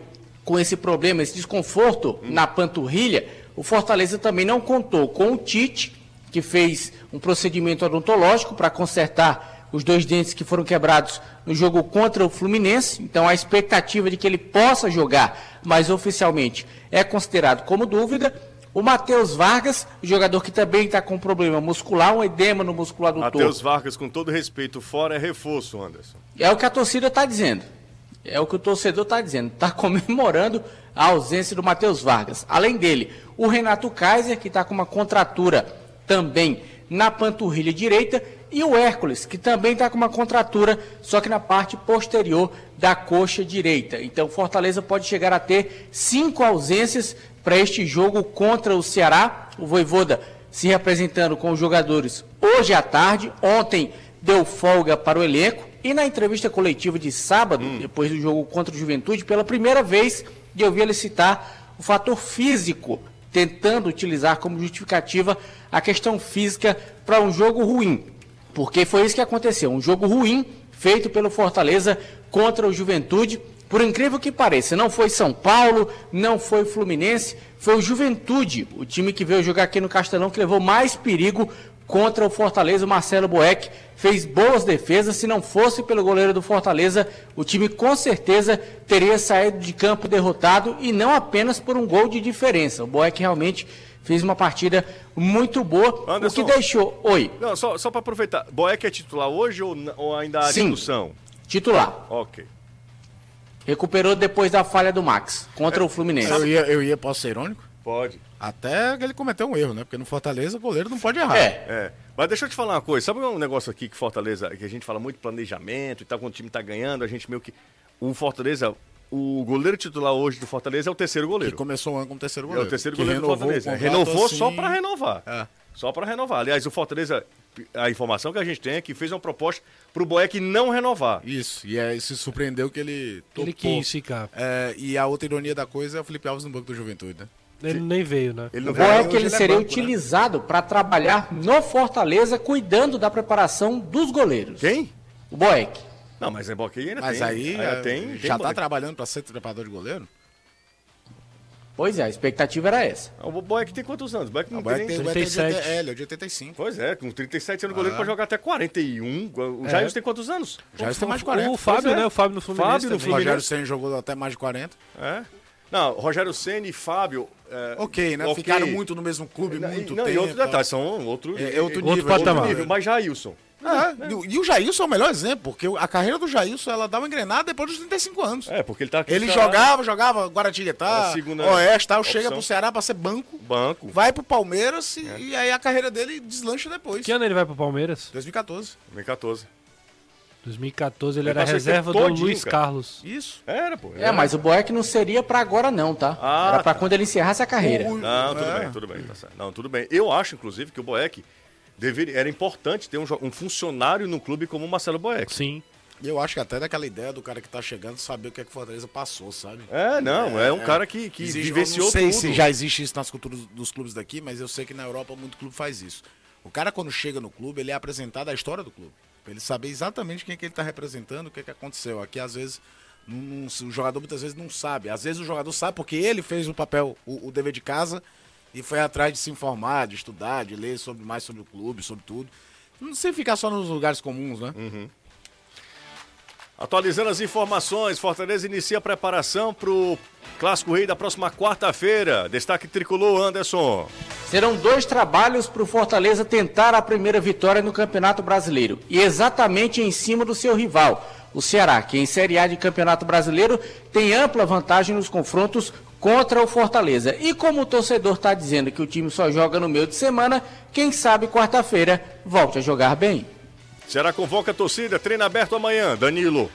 com esse problema, esse desconforto na panturrilha, o Fortaleza também não contou com o Tite, que fez um procedimento odontológico para consertar os dois dentes que foram quebrados no jogo contra o Fluminense. Então a expectativa de que ele possa jogar, mas oficialmente é considerado como dúvida. O Matheus Vargas, jogador que também está com problema muscular, um edema no músculo adutor. Matheus Vargas, com todo respeito, fora é reforço, Anderson. É o que a torcida está dizendo. É o que o torcedor está dizendo. Está <laughs> comemorando a ausência do Matheus Vargas. Além dele, o Renato Kaiser, que está com uma contratura também na panturrilha direita. E o Hércules, que também está com uma contratura, só que na parte posterior da coxa direita. Então, Fortaleza pode chegar a ter cinco ausências para este jogo contra o Ceará. O Voivoda se representando com os jogadores hoje à tarde. Ontem deu folga para o elenco. E na entrevista coletiva de sábado, depois do jogo contra o Juventude, pela primeira vez eu vi ele citar o fator físico, tentando utilizar como justificativa a questão física para um jogo ruim. Porque foi isso que aconteceu, um jogo ruim feito pelo Fortaleza contra o Juventude. Por incrível que pareça, não foi São Paulo, não foi Fluminense, foi o Juventude, o time que veio jogar aqui no Castelão, que levou mais perigo contra o Fortaleza. O Marcelo Boeck fez boas defesas. Se não fosse pelo goleiro do Fortaleza, o time com certeza teria saído de campo derrotado e não apenas por um gol de diferença. O Boeck realmente fez uma partida muito boa, Anderson. o que deixou. Oi, Não, só, só para aproveitar. Boeck é titular hoje ou, ou ainda há Sim. discussão? titular. Ok. Recuperou depois da falha do Max contra o Fluminense. Eu ia, eu ia, posso ser irônico? Pode. Até que ele cometeu um erro, né? Porque no Fortaleza o goleiro não pode errar. É, É. Mas deixa eu te falar uma coisa. Sabe um negócio aqui que Fortaleza, que a gente fala muito planejamento e tal, quando o time tá ganhando, a gente meio que. O Fortaleza, o goleiro titular hoje do Fortaleza é o terceiro Que goleiro. começou o ano como terceiro É goleiro. o terceiro Que goleiro do Fortaleza. Renovou assim- só para renovar. É. Só para renovar. Aliás, o Fortaleza, a informação que a gente tem é que fez uma proposta pro Boeck não renovar. Isso, e aí se surpreendeu que ele topou. Ele quis ficar. É, e a outra ironia da coisa é o Felipe Alves no banco do Juventude, né? Ele nem veio, né? Ele não O bom é que ele ele é seria banco, né? utilizado para trabalhar no Fortaleza, cuidando da preparação dos goleiros. Quem? O Boeck. Não, mas é Boeck ainda Mas tem. aí ainda é, tem, já tem tá trabalhando pra ser preparador de goleiro? Pois é, a expectativa era essa. O Boeck tem quantos anos? O Boeck não O tem... tem, o Boeck é de 37. 80 é, ele é de 85. Pois é, com 37 anos o goleiro Ah. pode jogar até 41. O Jair tem quantos anos? Já tem mais de O 40. Fábio, é. né? O Fábio no Fluminense Fábio no também. O Fluminense. Rogério Senna jogou até mais de 40. É. Não, Rogério Senna e Fábio. é, Ok, né? ok. Ficaram muito no mesmo clube, Não, muito não, tempo. e outro detalhe, são outro, É, é outro Outro nível. patamar. outro nível. Mas Jailson. É, e o- Jailson é o melhor exemplo, porque a carreira do Jailson ela dá uma engrenada depois dos 35 anos. É, porque ele tá aqui. Ele jogava, jogava É Guaratinguetá, segunda Oeste, tal, chega pro Ceará pra ser banco, Banco. vai pro Palmeiras e, e aí a carreira dele deslancha depois. Que ano ele vai pro Palmeiras? 2014. 2014. 2014 ele Ele era reserva tempo do todinho, Luiz cara. Carlos. Isso. Era, pô. É, mas o Boeck não seria para agora não, tá? Ah, era para tá. quando ele encerrasse a carreira. Não, tudo é. bem, tudo bem, tá certo. Não, tudo bem. Eu acho, inclusive, que o Boeck deveria, era importante ter um, um funcionário no clube como o Marcelo Boeck. Sim. Eu acho que até daquela ideia do cara que tá chegando saber o que é que o Fortaleza passou, sabe? É, não, é, um cara que, que Existe- vivenciou eu não sei tudo. se já existe isso nas culturas dos clubes daqui, mas eu sei que na Europa muito clube faz isso. O cara quando chega no clube, ele é apresentado a história do clube. Pra ele saber exatamente quem é que ele tá representando, o que é que aconteceu. Aqui, às vezes, não- não- o jogador muitas vezes não sabe. Às vezes o jogador sabe porque ele fez o papel, o, o dever de casa, e foi atrás de se informar, de estudar, de ler sobre mais sobre o clube, sobre tudo. Não sei ficar só nos lugares comuns, né? Atualizando as informações, Fortaleza inicia a preparação para o Clássico Rei da próxima quarta-feira. Destaque tricolor, Anderson. Serão dois trabalhos para o Fortaleza tentar a primeira vitória no Campeonato Brasileiro. E exatamente em cima do seu rival, o Ceará, que em Série A de Campeonato Brasileiro tem ampla vantagem nos confrontos contra o Fortaleza. E como o torcedor está dizendo que o time só joga no meio de semana, quem sabe quarta-feira volte a jogar bem. Será convoca a torcida, treino aberto amanhã. Danilo.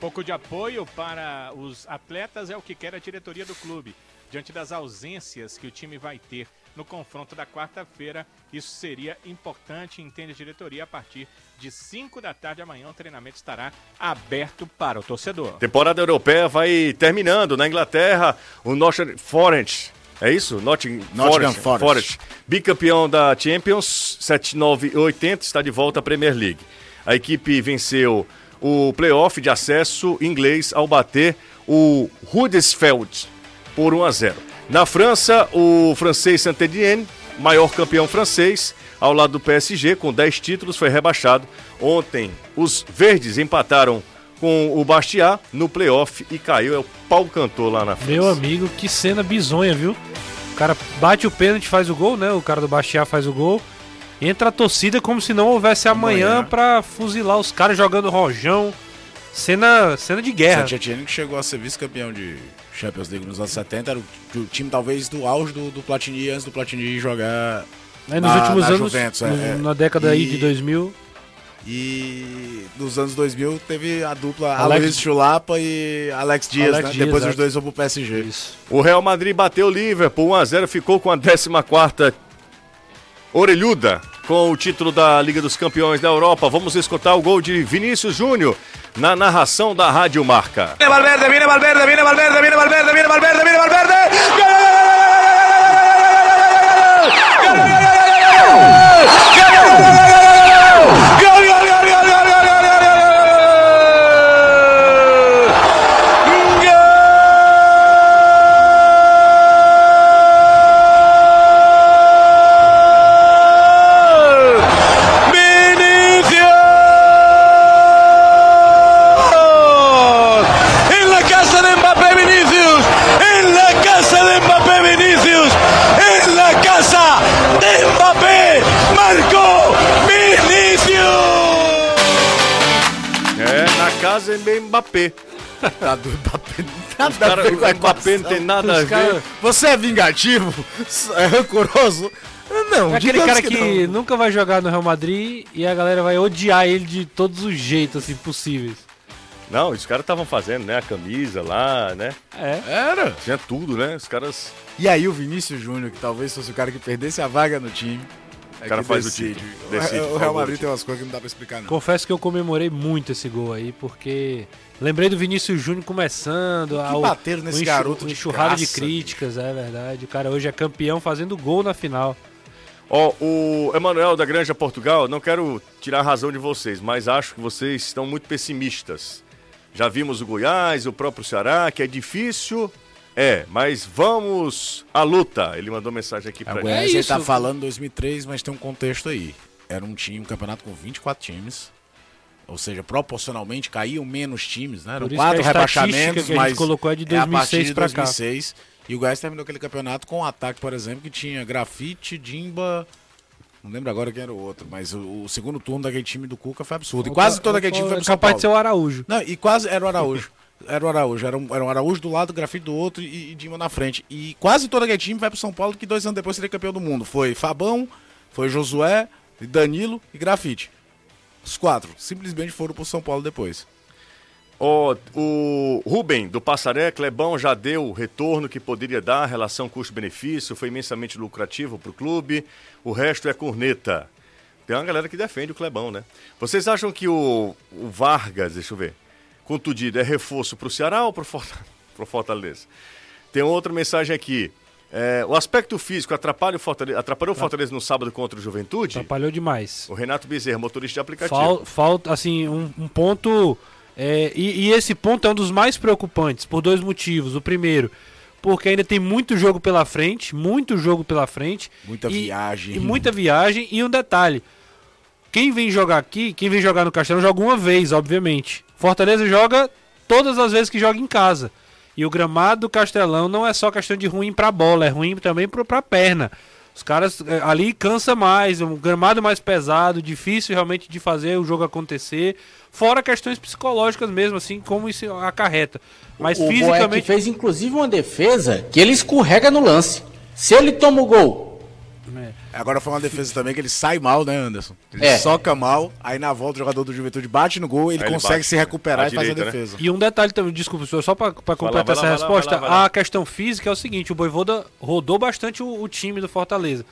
Pouco de apoio para os atletas é o que quer a diretoria do clube. Diante das ausências que o time vai ter no confronto da quarta-feira, isso seria importante, entende a diretoria. A partir de 5 da tarde amanhã, o treinamento estará aberto para o torcedor. Temporada europeia vai terminando. Na Inglaterra, o Nottingham Forest. É isso? Nottingham, Nottingham Forest, Forest. Bicampeão da Champions, 79 e 80, está de volta à Premier League. A equipe venceu o playoff de acesso inglês ao bater o Huddersfield por 1 a 0. Na França, o francês Saint-Étienne, maior campeão francês, ao lado do PSG, com 10 títulos, foi rebaixado. Ontem, os verdes empataram com o Bastia no playoff e caiu. É o pau cantor lá na França. Meu amigo, que cena bizonha, viu? O cara bate o pênalti, faz o gol, né? O cara do Bastiá faz o gol. Entra a torcida como se não houvesse amanhã, Amanhã. pra fuzilar os caras jogando rojão. Cena, cena de guerra. Que chegou a ser vice-campeão de Champions League nos anos 70, era o, o time talvez do auge do, do Platini, antes do Platini jogar Aí nos na- últimos na anos, Juventus, é, no- é. na década aí E- de 2000, E nos anos 2000 teve a dupla Alex- Alex Chulapa e Alex Dias, Alex né? Dias, Depois é. os dois vão pro PSG. isso. O Real Madrid bateu o Liverpool 1 a 0, ficou com a 14ª orelhuda com o título da Liga dos Campeões da Europa. Vamos escutar o gol de Vinícius Júnior na narração da Rádio Marca. Valverde, Valverde, Valverde, Valverde, viene Valverde, viene Valverde. En Mbappé. Tá do Mbappé, nada Cara, a ver com a o Mbappé não tem nada a ver. cara- Você é vingativo? É rancoroso? Não, É aquele cara que, não. nunca vai jogar no Real Madrid e a galera vai odiar ele de todos os jeitos assim, possíveis. Não, os caras estavam fazendo, né? A camisa lá, né? É. Era. Tinha tudo, né? Os caras. E aí o Vinícius Júnior, que talvez fosse o cara que perdesse a vaga no time. é cara que faz o decide. título, O- decide O, Real Madrid tem umas coisas que não dá pra explicar, não. Confesso que eu comemorei muito esse gol aí, porque lembrei do Vinícius Júnior começando, ao, bateram nesse um garoto um de enxurrado de críticas, é verdade. O cara hoje é campeão fazendo gol na final. Ó, o Emanuel da Granja Portugal, não quero tirar a razão de vocês, mas acho que vocês estão muito pessimistas. Já vimos o Goiás, o próprio Ceará, que é difícil. É, mas vamos à luta. Ele mandou mensagem aqui A pra gente. Goiás É ele tá falando 2003, mas tem um contexto aí. Era um time, um campeonato com 24 times. Ou seja, proporcionalmente caíam menos times, né? Eram quatro rebaixamentos, que a mas colocou é de a partir 2006 de pra cá. 2006. E o Goiás terminou aquele campeonato com um ataque, por exemplo, que tinha Grafite, Dimba. Não lembro agora quem era o outro, mas o, o segundo turno daquele time do Cuca foi absurdo. E quase todo aquele time foi pro São capaz Paulo. de ser o Araújo. Não, e quase era o Araújo. <laughs> Era o Araújo. Era um, era um Araújo do lado, grafite do outro e, e Dima na frente. E quase todo aquele time vai pro São Paulo, que dois anos depois seria campeão do mundo. Foi Fabão, foi Josué, Danilo e Grafite. Os quatro simplesmente foram pro São Paulo depois. O Rubem, do Passaré, Clebão já deu o retorno que poderia dar, relação custo-benefício, foi imensamente lucrativo para o clube. O resto é corneta. Tem uma galera que defende o Clebão, né? Vocês acham que o, o Vargas, deixa eu ver, contundido, é reforço para o Ceará ou para <laughs> o Fortaleza? Tem outra mensagem aqui. É, o aspecto físico atrapalha o Fortaleza, atrapalhou o Fortaleza no sábado contra o Juventude? Atrapalhou demais. O Renato Bezerra, motorista de aplicativo. Fal- Falta, assim, um, um ponto. é, e, e esse ponto é um dos mais preocupantes, por dois motivos. O primeiro, porque ainda tem muito jogo pela frente, muito jogo pela frente. Muita e- viagem. E muita viagem. E um detalhe: quem vem jogar aqui, quem vem jogar no Castelão, joga uma vez, obviamente. Fortaleza joga todas as vezes que joga em casa. E o gramado do Castelão não é só questão de ruim pra bola, é ruim também pra perna. Os caras eh, ali cansa mais, um gramado mais pesado, difícil realmente de fazer o jogo acontecer. Fora questões psicológicas mesmo, assim, como isso acarreta. Mas o Boeck fisicamente. fez inclusive uma defesa que ele escorrega no lance. Se ele toma o gol, Agora foi uma defesa também que ele sai mal, né, Anderson? Ele É. soca mal, aí na volta o jogador do Juventude bate no gol, ele ele consegue bate se recuperar e fazer a né? defesa. E um detalhe também, desculpa, senhor, só para completar vai lá, essa vai lá, resposta, vai lá, vai lá. a questão física é o seguinte, o Voivoda rodou bastante o, o time do Fortaleza.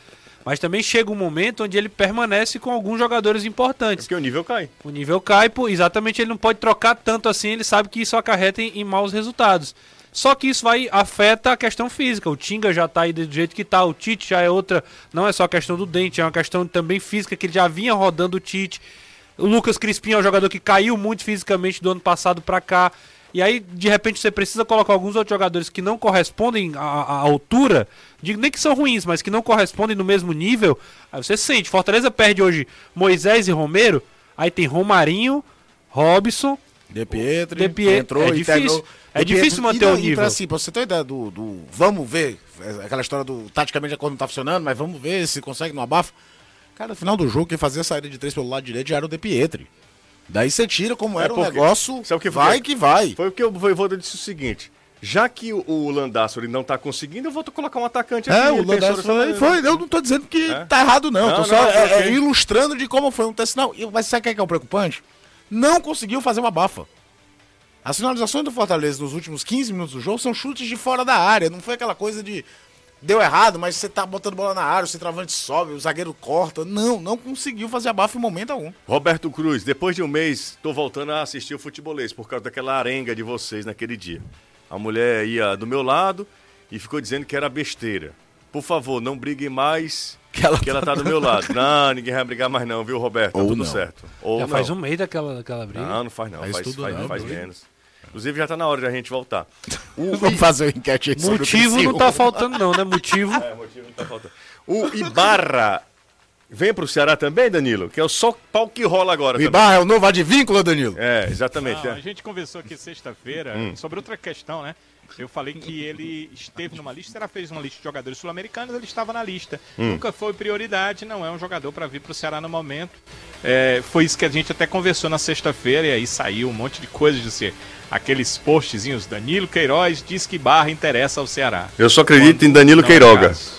Mas também chega um momento onde ele permanece com alguns jogadores importantes. Porque o nível cai. O nível cai, exatamente ele não pode trocar tanto assim, ele sabe que isso acarreta em, em maus resultados. Só que isso vai afeta a questão física. O Tinga já tá aí do jeito que tá, o Tite já é outra, não é só a questão do dente, é uma questão também física que ele já vinha rodando o Tite. O Lucas Crispim é um jogador que caiu muito fisicamente do ano passado pra cá. E aí, de repente, você precisa colocar alguns outros jogadores que não correspondem à, à altura, digo nem que são ruins, mas que não correspondem no mesmo nível. Aí você sente. Fortaleza perde hoje Moisés e Romero. Aí tem Romarinho, Robson. De Pietri, De Pietri, entrou, é internou. difícil. É difícil manter não, o nível. pra, assim, pra você ter uma ideia do, do vamos ver, é aquela história do taticamente a coisa não tá funcionando, mas vamos ver se consegue no abafa. Cara, no final do jogo, quem fazia a saída de três pelo lado direito já era o De Pietri. Daí você tira como É era o porque- negócio, sabe o que vai que- vai. Foi o que o Voivoda disse o seguinte. Já que o, o Landasso ele não tá conseguindo, eu vou colocar um atacante aqui. É, o dessa foi, maneira. foi. Eu não tô dizendo que É? tá errado, não. Não, tô não, só é, ok. é, ilustrando de como foi um teste. Não, e- mas sabe o que é, que é o preocupante? Não conseguiu fazer uma bafa. As finalizações do Fortaleza nos últimos 15 minutos do jogo são chutes de fora da área. Não foi aquela coisa de deu errado, mas você tá botando bola na área, o centroavante sobe, o zagueiro corta. Não, não conseguiu fazer a bafa em momento algum. Roberto Cruz, depois de um mês, tô voltando a assistir o futebolês por causa daquela arenga de vocês naquele dia. A mulher ia do meu lado e ficou dizendo que era besteira. Por favor, não briguem mais, <laughs> Que ela que ela tá do meu lado. <laughs> Não, ninguém vai brigar mais não, viu, Roberto? Tá Ou tudo não. certo. Ou Já não. faz um mês daquela, daquela briga. Não, não faz não. Faz Faz, tudo faz, não, faz menos. Inclusive já tá na hora de a gente voltar. <laughs> O, Vamos fazer uma enquete aí sobre o Motivo não tá faltando, não, né? Motivo. <laughs> É, motivo não tá faltando. O Ibarra vem pro Ceará também, Danilo? Que é o só pau que rola agora O também. Ibarra é o novo advíncula, Danilo. É, exatamente. Não, é. a gente conversou aqui sexta-feira Hum. sobre outra questão, né? Eu falei que ele esteve numa lista, ela fez uma lista de jogadores sul-americanos, ele estava na lista. Hum. Nunca foi prioridade, não é um jogador para vir para o Ceará no momento. É, foi isso que a gente até conversou na sexta-feira e aí saiu um monte de coisas de ser aqueles postzinhos. Danilo Queiroz diz que Barra interessa ao Ceará. Eu só acredito em Danilo é Queiroga. caso.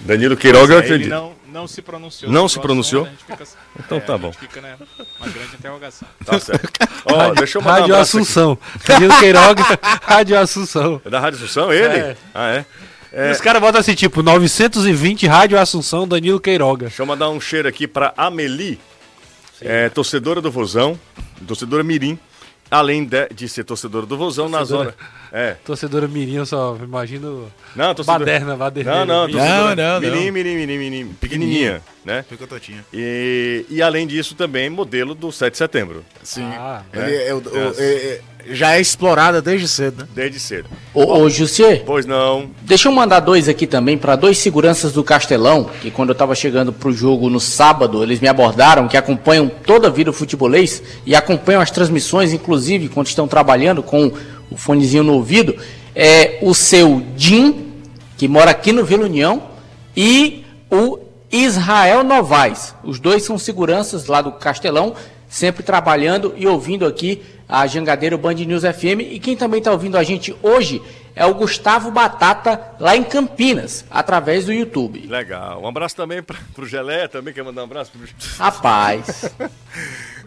Danilo Queiroga eu é, acredito. não, não se pronunciou. Não se pronunciou? fica- <laughs> Então é, tá a bom. gente fica né, uma grande interrogação. Tá certo. <laughs> Ó, deixa eu mandar um Rádio aqui. Assunção. Danilo Queiroga, <laughs> Rádio Assunção. É da Rádio Assunção, ele? É. Ah, é? E Os caras botam assim, tipo, 920 Rádio Assunção, Danilo Queiroga. Deixa eu mandar um cheiro aqui pra Amelie, é, torcedora do Vozão, torcedora Mirim, além de, de ser torcedora do Vozão na zona. Torcedora. É. Torcedora Mirim, eu só imagino. Não, torcedora. Baderna, baderna. Não, não, Não, não, não. Mirim, mirim, mirim, mirim, pequenininha, né? Fica totinha. E, e além disso também modelo do 7 de setembro, Sim. Ah, Ele é o- o- É. é- é- já é explorada desde cedo, né? desde cedo. ô, ô Jussier, Pois não, Deixa eu mandar dois aqui também para dois seguranças do Castelão, que quando eu estava chegando pro jogo no sábado, eles me abordaram, que acompanham toda a vida o futebolês e acompanham as transmissões, inclusive quando estão trabalhando com o fonezinho no ouvido. É o seu Jim, que mora aqui no Vila União, e o Israel Novaes. Os dois são seguranças lá do Castelão, sempre trabalhando e ouvindo aqui a Jangadeiro Band News FM. E quem também está ouvindo a gente hoje é o Gustavo Batata, lá em Campinas, através do YouTube. legal. Um abraço também pra, pro Gelé, também quer mandar um abraço pro... Rapaz, <laughs>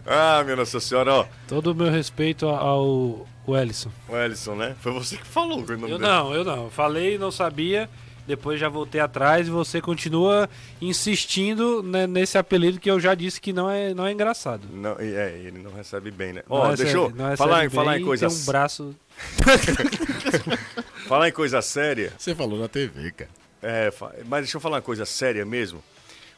Ah, minha Nossa Senhora, ó, todo o meu respeito ao o Ellison. o Ellison, né? Foi você que falou o nome Eu dele. não, eu não. Falei, não sabia. Depois já voltei atrás e você continua insistindo né, nesse apelido que eu já disse que não é, não é engraçado. Não, é, ele não recebe bem, né? Ó, recebe- deixa eu não recebe falar, em- bem falar em e coisa Tem um braço. <laughs> Falar em coisa séria. Você falou na TV, cara. É, mas deixa eu falar uma coisa séria mesmo.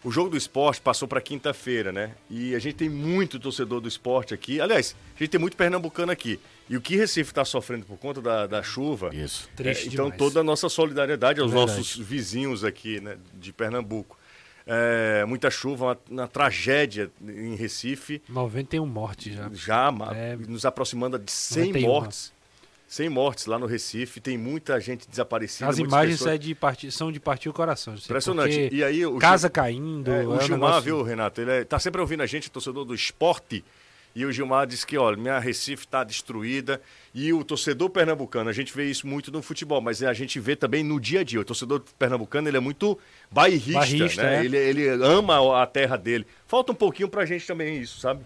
O jogo do esporte passou para quinta-feira, né? E a gente tem muito torcedor do esporte aqui. Aliás, a gente tem muito pernambucano aqui. E o que Recife está sofrendo por conta da, da chuva. Isso. Triste É, então, demais. toda a nossa solidariedade aos Verdade. nossos vizinhos aqui, né, de Pernambuco. É, muita chuva, uma, uma tragédia em Recife. 91 mortes já. Já É. nos aproximando de 100 91. mortes. 100 mortes lá no Recife. Tem muita gente desaparecida. As imagens pessoas- é de partir, são de partir o coração. assim, Impressionante. E aí, o casa Gil- caindo. É, é o um Gilmar, negócio- viu, Renato? Ele é- tá sempre ouvindo a gente, torcedor do esporte. E o Gilmar disse que, olha, minha Recife está destruída. E o torcedor pernambucano, a gente vê isso muito no futebol, mas a gente vê também no dia a dia. O torcedor pernambucano, ele é muito bairrista, Bairrista, né? é. Ele, ele ama a terra dele. Falta um pouquinho pra gente também isso, sabe?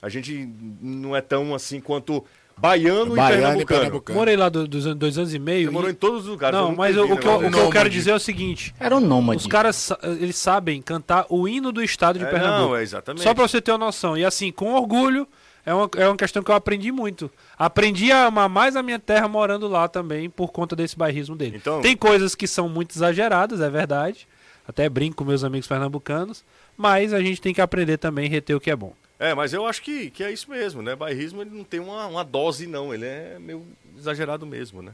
A gente não é tão assim quanto baiano, e Baiano e pernambucano. pernambucano. Morei lá do- dois anos e meio. Você morou e- em todos os lugares. eu Não, mas o, que eu, o que eu quero dizer é o seguinte: Era um nômade. os caras eles sabem cantar o hino do estado de É, Pernambuco. não, é exatamente. Só pra você ter uma noção. E assim, com orgulho, é uma, é uma questão que eu aprendi muito. Aprendi a amar mais a minha terra morando lá também, por conta desse bairrismo dele. Então- Tem coisas que são muito exageradas, é verdade. Até brinco com meus amigos pernambucanos. Mas a gente tem que aprender também a reter o que é bom. É, mas eu acho que, que é isso mesmo, né? Bairrismo ele não tem uma, uma dose, não. Ele é meio exagerado mesmo, né?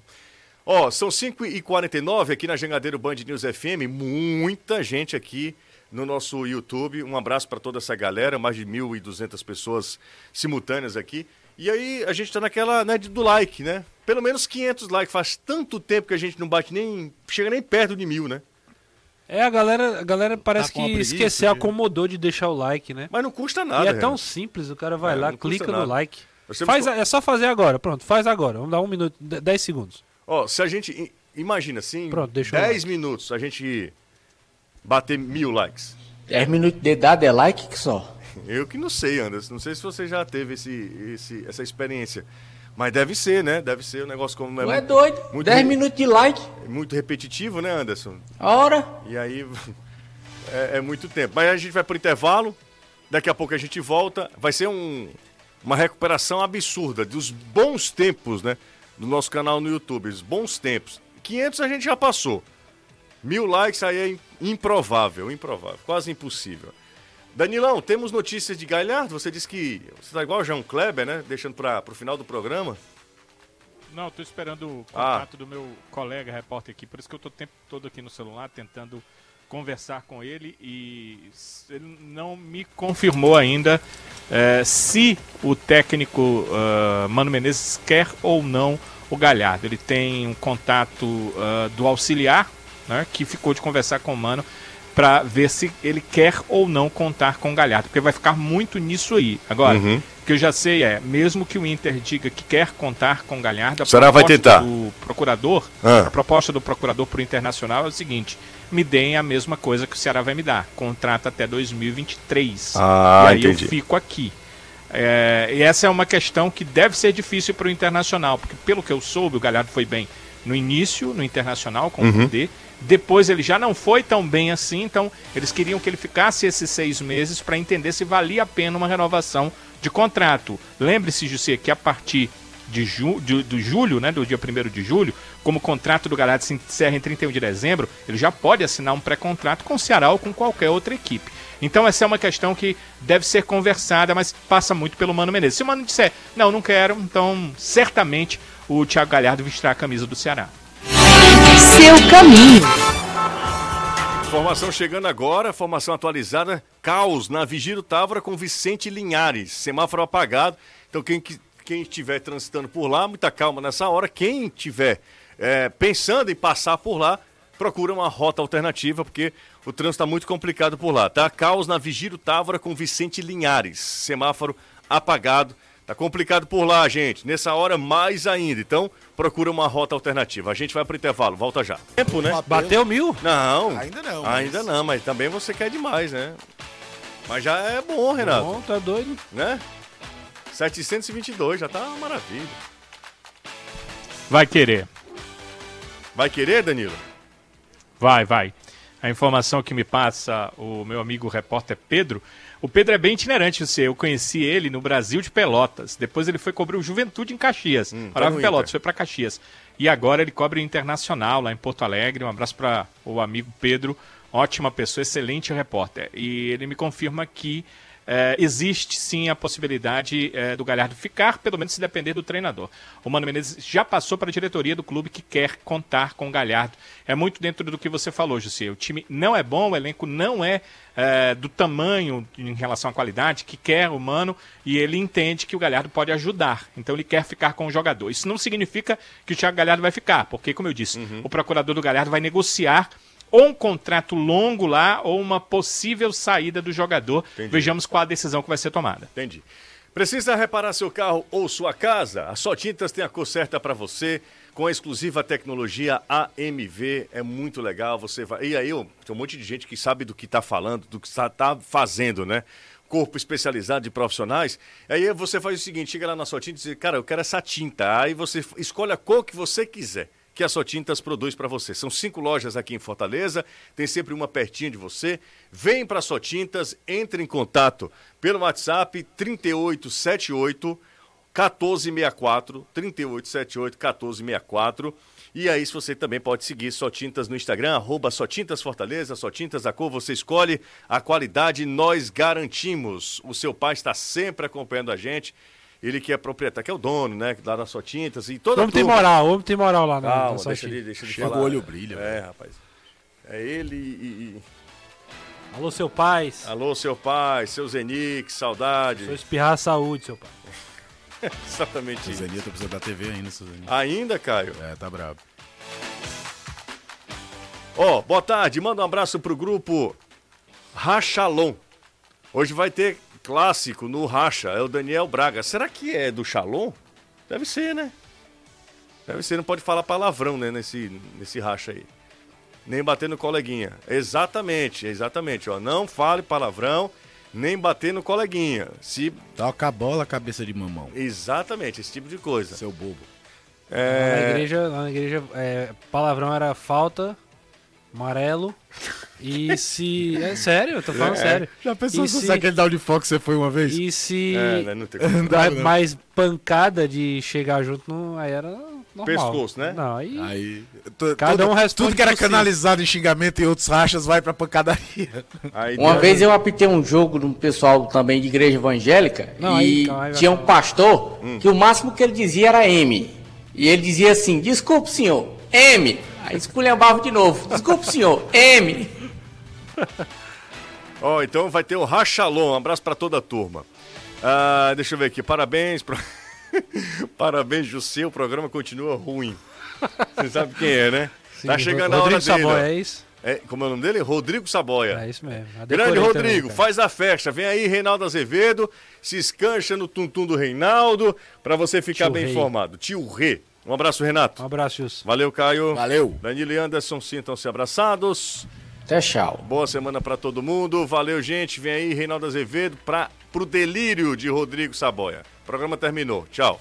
Ó, são 5h49 aqui na Jangadeiro Band News FM. Muita gente aqui no nosso YouTube. Um abraço para toda essa galera, mais de 1.200 pessoas simultâneas aqui. E aí a gente tá naquela, né, do like, né? Pelo menos 500 likes. Faz tanto tempo que a gente não bate nem, chega nem perto de mil, né? É, a galera, a galera parece Tá com uma que preguiça, esqueceu, viu? acomodou de deixar o like, né? Mas não custa nada, e é Renan. tão simples, o cara vai É, lá, clica no nada. like. Faz, a- é só fazer agora, pronto, faz agora. Vamos dar um minuto, de- dez segundos. Ó, se a gente. Imagina assim, Pronto, deixa eu 10 minutos a gente bater mil likes. 10 minutos de idade é like que só. <laughs> Eu que não sei, Anderson. Não sei se você já teve esse, esse, essa experiência. Mas deve ser, né? Deve ser um negócio como. É muito, doido. muito 10 re- minutos de like. muito repetitivo, né, Anderson? Ora. E aí <laughs> é, é muito tempo. Mas a gente vai pro intervalo. Daqui a pouco a gente volta. Vai ser um, uma recuperação absurda dos bons tempos, né? Do nosso canal no YouTube. Os bons tempos. 500 a gente já passou. Mil likes aí é im- improvável, improvável, quase impossível. Danilão, temos notícias de Galhardo? Você disse que você tá igual o João Kleber, né? Deixando para o final do programa. Não, tô esperando o Ah. contato do meu colega repórter aqui, por isso que eu tô o tempo todo aqui no celular tentando conversar com ele e ele não me confirmou ainda eh, se o técnico ah, Mano Menezes quer ou não o Galhardo. Ele tem um contato ah, do auxiliar, né, que ficou de conversar com o Mano para ver se ele quer ou não contar com o Galhardo, porque vai ficar muito nisso aí. Agora, Uhum. o que eu já sei é, mesmo que o Inter diga que quer contar com o Galhardo, a O Ceará vai tentar. do procurador, Ah. a proposta do procurador para o Internacional é o seguinte: me deem a mesma coisa que o Ceará vai me dar, contrato até 2023. Ah, e aí entendi. eu fico aqui. É, e essa é uma questão que deve ser difícil para o Internacional, porque pelo que eu soube, o Galhardo foi bem no início, no Internacional, com Uhum. o Kudê. Depois ele já não foi tão bem assim, então eles queriam que ele ficasse esses seis meses para entender se valia a pena uma renovação de contrato. Lembre-se, José, que a partir de, ju de, julho, né, do dia 1 de julho, como o contrato do Galhardo se encerra em 31 de dezembro, ele já pode assinar um pré-contrato com o Ceará ou com qualquer outra equipe. Então essa é uma questão que deve ser conversada, mas passa muito pelo Mano Menezes. Se o Mano disser, não, não quero, então certamente o Thiago Galhardo vestirá a camisa do Ceará. Seu caminho. Informação chegando agora, informação atualizada. Caos na Vigílio Távora com Vicente Linhares. Semáforo apagado. Então, quem, que- quem estiver transitando por lá, muita calma nessa hora. Quem estiver é, pensando em passar por lá, procura uma rota alternativa, porque o trânsito está muito complicado por lá, tá? Caos na Vigílio Távora com Vicente Linhares. Semáforo apagado. Tá complicado por lá, gente. Nessa hora, mais ainda. Então, procura uma rota alternativa. A gente vai pro intervalo. Volta já. Tempo, né? Bateu mil? Não. Ainda não, mas- Ainda não, mas também você quer demais, né? Mas já é bom, Renato, Bom, tá doido. né? 722, já tá uma maravilha. Vai querer. Vai querer, Danilo? Vai, vai. A informação que me passa o meu amigo repórter Pedro. O Pedro é bem itinerante, você. Eu conheci ele no Brasil de Pelotas. Depois ele foi cobrir o Juventude em Caxias. Hum, Morava no em Pelotas, foi para Caxias. e agora ele cobre o Internacional lá em Porto Alegre. Um abraço para o amigo Pedro, ótima pessoa, excelente repórter. E ele me confirma que é, existe sim a possibilidade é, do Galhardo ficar, pelo menos se depender do treinador. O Mano Menezes já passou para a diretoria do clube que quer contar com o Galhardo. É muito dentro do que você falou, José. O time não é bom, o elenco não é, é, do tamanho em relação à qualidade que quer o Mano e ele entende que o Galhardo pode ajudar. Então ele quer ficar com o jogador. Isso não significa que o Thiago Galhardo vai ficar, porque, como eu disse, uhum. o procurador do Galhardo vai negociar ou um contrato longo lá ou uma possível saída do jogador. Entendi. Vejamos qual a decisão que vai ser tomada. Entendi. Precisa reparar seu carro ou sua casa? A Só Tintas tem a cor certa para você, com a exclusiva tecnologia AMV. É muito legal. Você vai. E aí, tem um monte de gente que sabe do que está falando, do que está tá fazendo, né? Corpo especializado de profissionais. Aí você faz o seguinte: chega lá na Só Tintas e diz, cara, eu quero essa tinta. Aí você escolhe a cor que você quiser que a Sotintas produz para você. São cinco lojas aqui em Fortaleza, tem sempre uma pertinho de você. Vem para a Sotintas, entre em contato pelo WhatsApp 3878 1464, 3878 1464. E aí, você também pode seguir Sotintas no Instagram, arroba Sotintas Fortaleza, Sotintas da cor, você escolhe a qualidade, nós garantimos. O seu pai está sempre acompanhando a gente ele que é proprietário, que é o dono, né? Lá da sua tintas e toda O homem tem moral, o homem tem moral lá na, Calma, na deixa ele, deixa ele Chega falar. o olho brilha. É, rapaz. É ele e, e... Alô, seu pai. Alô, seu pai, seu Zenix, saudade. Sou espirrar a saúde, seu pai. <laughs> Exatamente isso. Zenito precisa da TV ainda, seu Zenito. Ainda, Caio? É, tá brabo. Ó, oh, boa tarde, manda um abraço pro grupo Rachalon. Hoje vai ter clássico no Racha é o Daniel Braga. Será que é do Shalom? Deve ser, né? Deve ser, não pode falar palavrão, né, nesse, nesse racha aí. Nem bater no coleguinha. Exatamente, exatamente, ó. Não fale palavrão, nem bater no coleguinha. Se... Toca a bola, cabeça de mamão. Exatamente, esse tipo de coisa. Seu bobo. É... Na igreja, na igreja é, palavrão era falta, amarelo. E se. É sério, eu tô falando é, sério. Já pensou se você aquele Down Fox você foi uma vez? E se. É, não tem como. <laughs> mais pancada de chegar junto, no, aí era normal. Pescoço, né? Não, aí. aí cada um responde. Tudo que era canalizado em xingamento e outros rachas vai pra pancadaria. Aí uma vez eu apitei um jogo de um pessoal também de igreja evangélica não, e aí, aí tinha um pastor hum. que o máximo que ele dizia era M. E ele dizia assim: desculpe, senhor, M. Aí esculhambava de novo. Desculpe, senhor, M. <laughs> Ó, oh, então vai ter o Rachalon. Um abraço para toda a turma. Ah, deixa eu ver aqui. Parabéns. Pro... <laughs> Parabéns, José. O programa continua ruim. Você sabe quem é, né? Sim, tá chegando a hora dele. Saboia, é isso? É, como é o nome dele? Rodrigo Saboia. É isso mesmo. Grande Rodrigo, também, faz a festa. Vem aí, Reinaldo Azevedo. Se escancha no tum-tum do Reinaldo para você ficar Tio bem Rei. informado. Tio Rê. Um abraço, Renato. Um abraço, Wilson. Valeu, Caio. Valeu. Danilo e Anderson sintam-se abraçados. Até tchau. Boa semana para todo mundo. Valeu, gente. Vem aí, Reinaldo Azevedo, para pro delírio de Rodrigo Saboia. O programa terminou. Tchau.